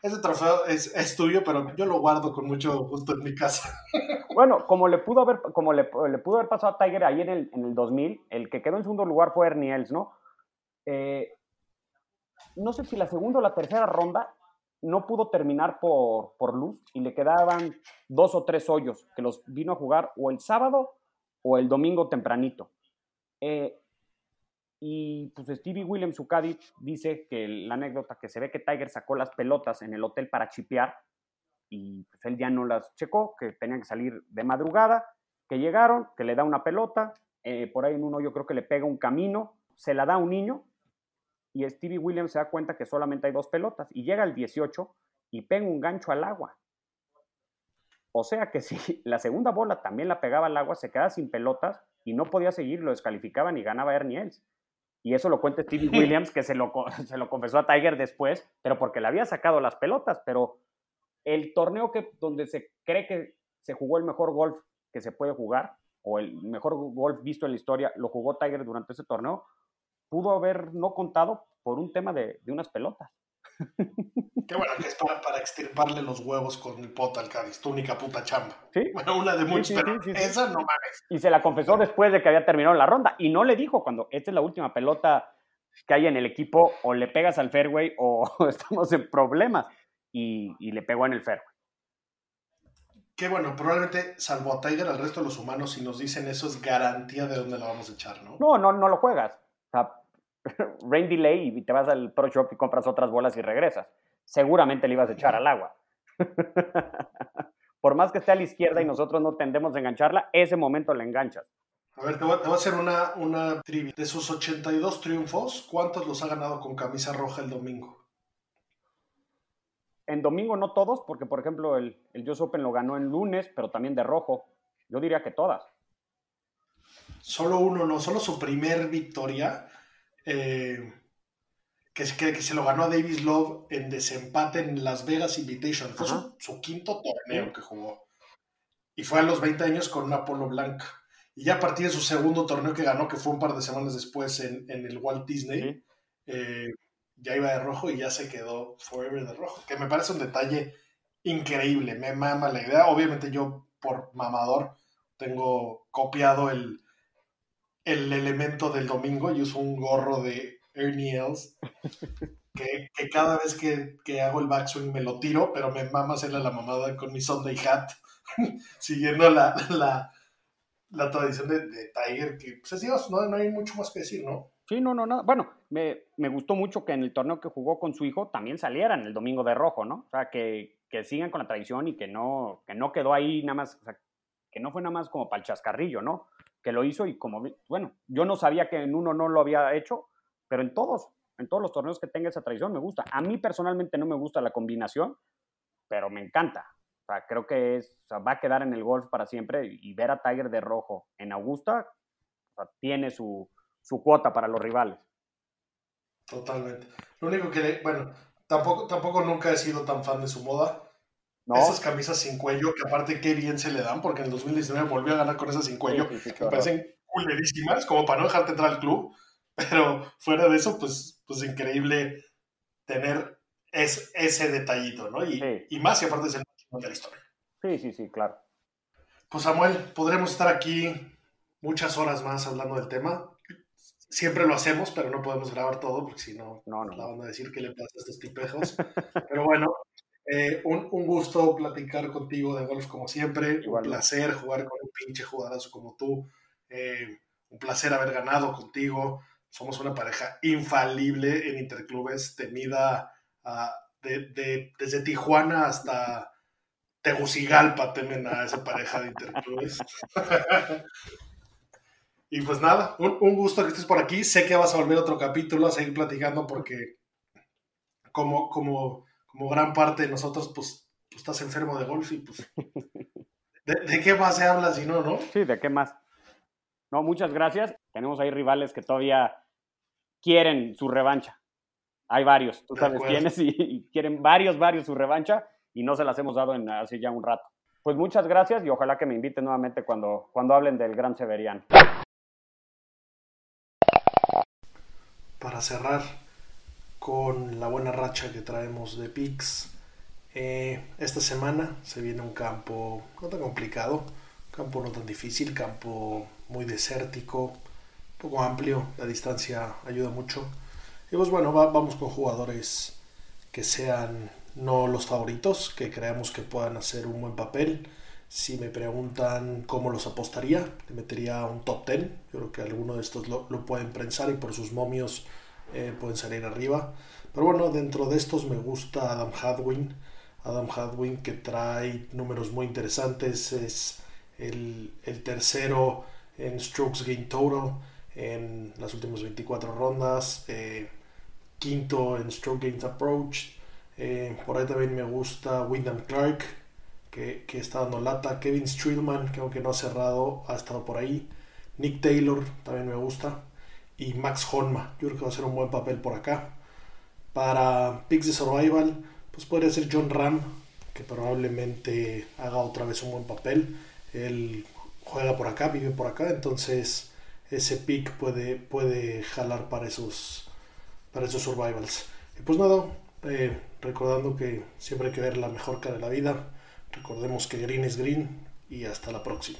Ese trofeo es, es tuyo, pero yo lo guardo con mucho gusto en mi casa. bueno, como le pudo haber, como le, le pudo haber pasado a Tiger ahí en el, en el 2000, el que quedó en segundo lugar fue Ernie Els, ¿no? Eh, no sé si la segunda o la tercera ronda no pudo terminar por, por luz y le quedaban dos o tres hoyos que los vino a jugar o el sábado o el domingo tempranito. Eh, y pues Stevie Williams, su dice que la anécdota que se ve que Tiger sacó las pelotas en el hotel para chipear y pues él ya no las checó, que tenían que salir de madrugada, que llegaron, que le da una pelota, eh, por ahí en uno yo creo que le pega un camino, se la da a un niño y Stevie Williams se da cuenta que solamente hay dos pelotas y llega al 18 y pega un gancho al agua. O sea que si la segunda bola también la pegaba al agua, se quedaba sin pelotas y no podía seguir, lo descalificaban y ganaba Ernie Els. Y eso lo cuenta Stevie Williams, que se lo, se lo confesó a Tiger después, pero porque le había sacado las pelotas. Pero el torneo que, donde se cree que se jugó el mejor golf que se puede jugar, o el mejor golf visto en la historia, lo jugó Tiger durante ese torneo, pudo haber no contado por un tema de, de unas pelotas. Qué bueno que es para, para extirparle los huevos con el pot al Cádiz, tu única puta chamba. ¿Sí? Bueno, una de muchas, sí, pero sí, sí, sí. esa no mames. Y se la confesó después de que había terminado la ronda. Y no le dijo cuando esta es la última pelota que hay en el equipo, o le pegas al fairway o estamos en problemas. Y, y le pegó en el fairway. Qué bueno, probablemente salvo a Tiger, al resto de los humanos, si nos dicen eso es garantía de dónde la vamos a echar, ¿no? No, no, no lo juegas. O sea, rain delay y te vas al Pro Shop y compras otras bolas y regresas. Seguramente le ibas a echar al agua. Por más que esté a la izquierda y nosotros no tendemos a engancharla, ese momento la enganchas. A ver, te voy, te voy a hacer una, una trivia. De sus 82 triunfos, ¿cuántos los ha ganado con camisa roja el domingo? En domingo no todos, porque por ejemplo el, el US Open lo ganó en lunes, pero también de rojo. Yo diría que todas. Solo uno, no, solo su primer victoria, eh, que, se- que, que se lo ganó a Davis Love en desempate en Las Vegas Invitation. Fue su, su quinto torneo que jugó. Y fue a los 20 años con una polo blanca. Y ya a partir de su segundo torneo que ganó, que fue un par de semanas después en, en el Walt Disney, Sí. eh, ya iba de rojo y ya se quedó forever de rojo. Que me parece un detalle increíble. Me mama la idea. Obviamente yo, por mamador, tengo copiado el, el elemento del domingo y uso un gorro de Ernie Els. Que, cada vez que, que hago el backswing me lo tiro, pero me mama hacerle la mamada con mi Sunday hat, siguiendo la, la, la tradición de, Tiger, que pues así, no, no hay mucho más que decir, ¿no? Sí, no, no, nada. Bueno, me, me gustó mucho que en el torneo que jugó con su hijo también salieran el domingo de rojo, ¿no? O sea, que, que sigan con la tradición y que no, que no quedó ahí nada más, o sea, que no fue nada más como para el chascarrillo, ¿no? Que lo hizo y como, bueno, yo no sabía que en uno no lo había hecho, pero en todos, en todos los torneos que tenga esa tradición me gusta. A mí personalmente no me gusta la combinación, pero me encanta. O sea, creo que es, va a quedar en el golf para siempre y, ver a Tiger de rojo en Augusta, tiene su, su cuota para los rivales. Totalmente. Lo único que, bueno, tampoco, tampoco nunca he sido tan fan de su moda. ¿No? Esas camisas sin cuello, que aparte qué bien se le dan, porque en el 2019 volvió a ganar con esas sin cuello, Sí, sí, que qué me parecen culerísimas, como para no dejarte entrar al club. Pero fuera de eso, pues, pues increíble tener es, ese detallito, ¿no? Y, Sí. y más, y aparte es el máximo de la historia. Sí, sí, sí, claro. Pues Samuel, podremos estar aquí muchas horas más hablando del tema. Siempre lo hacemos, pero no podemos grabar todo porque si no, No, no. la van a decir qué le pasa a estos tipejos. pero bueno, eh, un, un gusto platicar contigo de golf como siempre. Un placer jugar con un pinche jugadorazo como tú. Eh, un placer haber ganado contigo. Somos una pareja infalible en interclubes, temida ah, de- de- desde Tijuana hasta Tegucigalpa, temen a esa pareja de interclubes. y pues nada, un, un gusto que estés por aquí. Sé que vas a volver a otro capítulo a seguir platicando porque como, como, como gran parte de nosotros, pues, pues estás enfermo de golf y pues... ¿De, de qué más se habla si no, no? Sí, ¿de qué más? No, muchas gracias. Tenemos ahí rivales que todavía quieren su revancha. Hay varios, tú sabes quiénes, y, y quieren varios, varios su revancha y no se las hemos dado en hace ya un rato. Pues muchas gracias y ojalá que me inviten nuevamente cuando, cuando hablen del Gran Severiano. para cerrar con la buena racha que traemos de picks. eh, esta semana se viene un campo no tan complicado, campo no tan difícil, campo muy desértico, poco amplio, la distancia ayuda mucho. Y pues bueno, va- vamos con jugadores que sean no los favoritos, que creamos que puedan hacer un buen papel. Si me preguntan cómo los apostaría, le metería un top 10. Yo creo que alguno de estos lo, lo pueden prensar y por sus momios eh, pueden salir arriba. Pero bueno, dentro de esestos me gusta Adam Hadwin. Adam Hadwin que trae números muy interesantes. Es el, tercero en strokes gain total en las últimas 24 rondas. eh, quinto en stroke gains approach. Eh, por ahí también me gusta Wyndham Clark, que, que está dando lata. Kevin Streelman, que aunque no ha cerrado, ha estado por ahí. Nick Taylor también me gusta. Y Max Honma, yo creo que va a hacer un buen papel por acá. Para Picks de Survival, pues podría ser John Ram, que probablemente haga otra vez un buen papel. Él juega por acá, vive por acá, entonces ese pick puede, puede jalar para esos, para esos survivals. Y pues nada, eh, recordando que siempre hay que ver la mejor cara de la vida. Recordemos que green es green y hasta la próxima.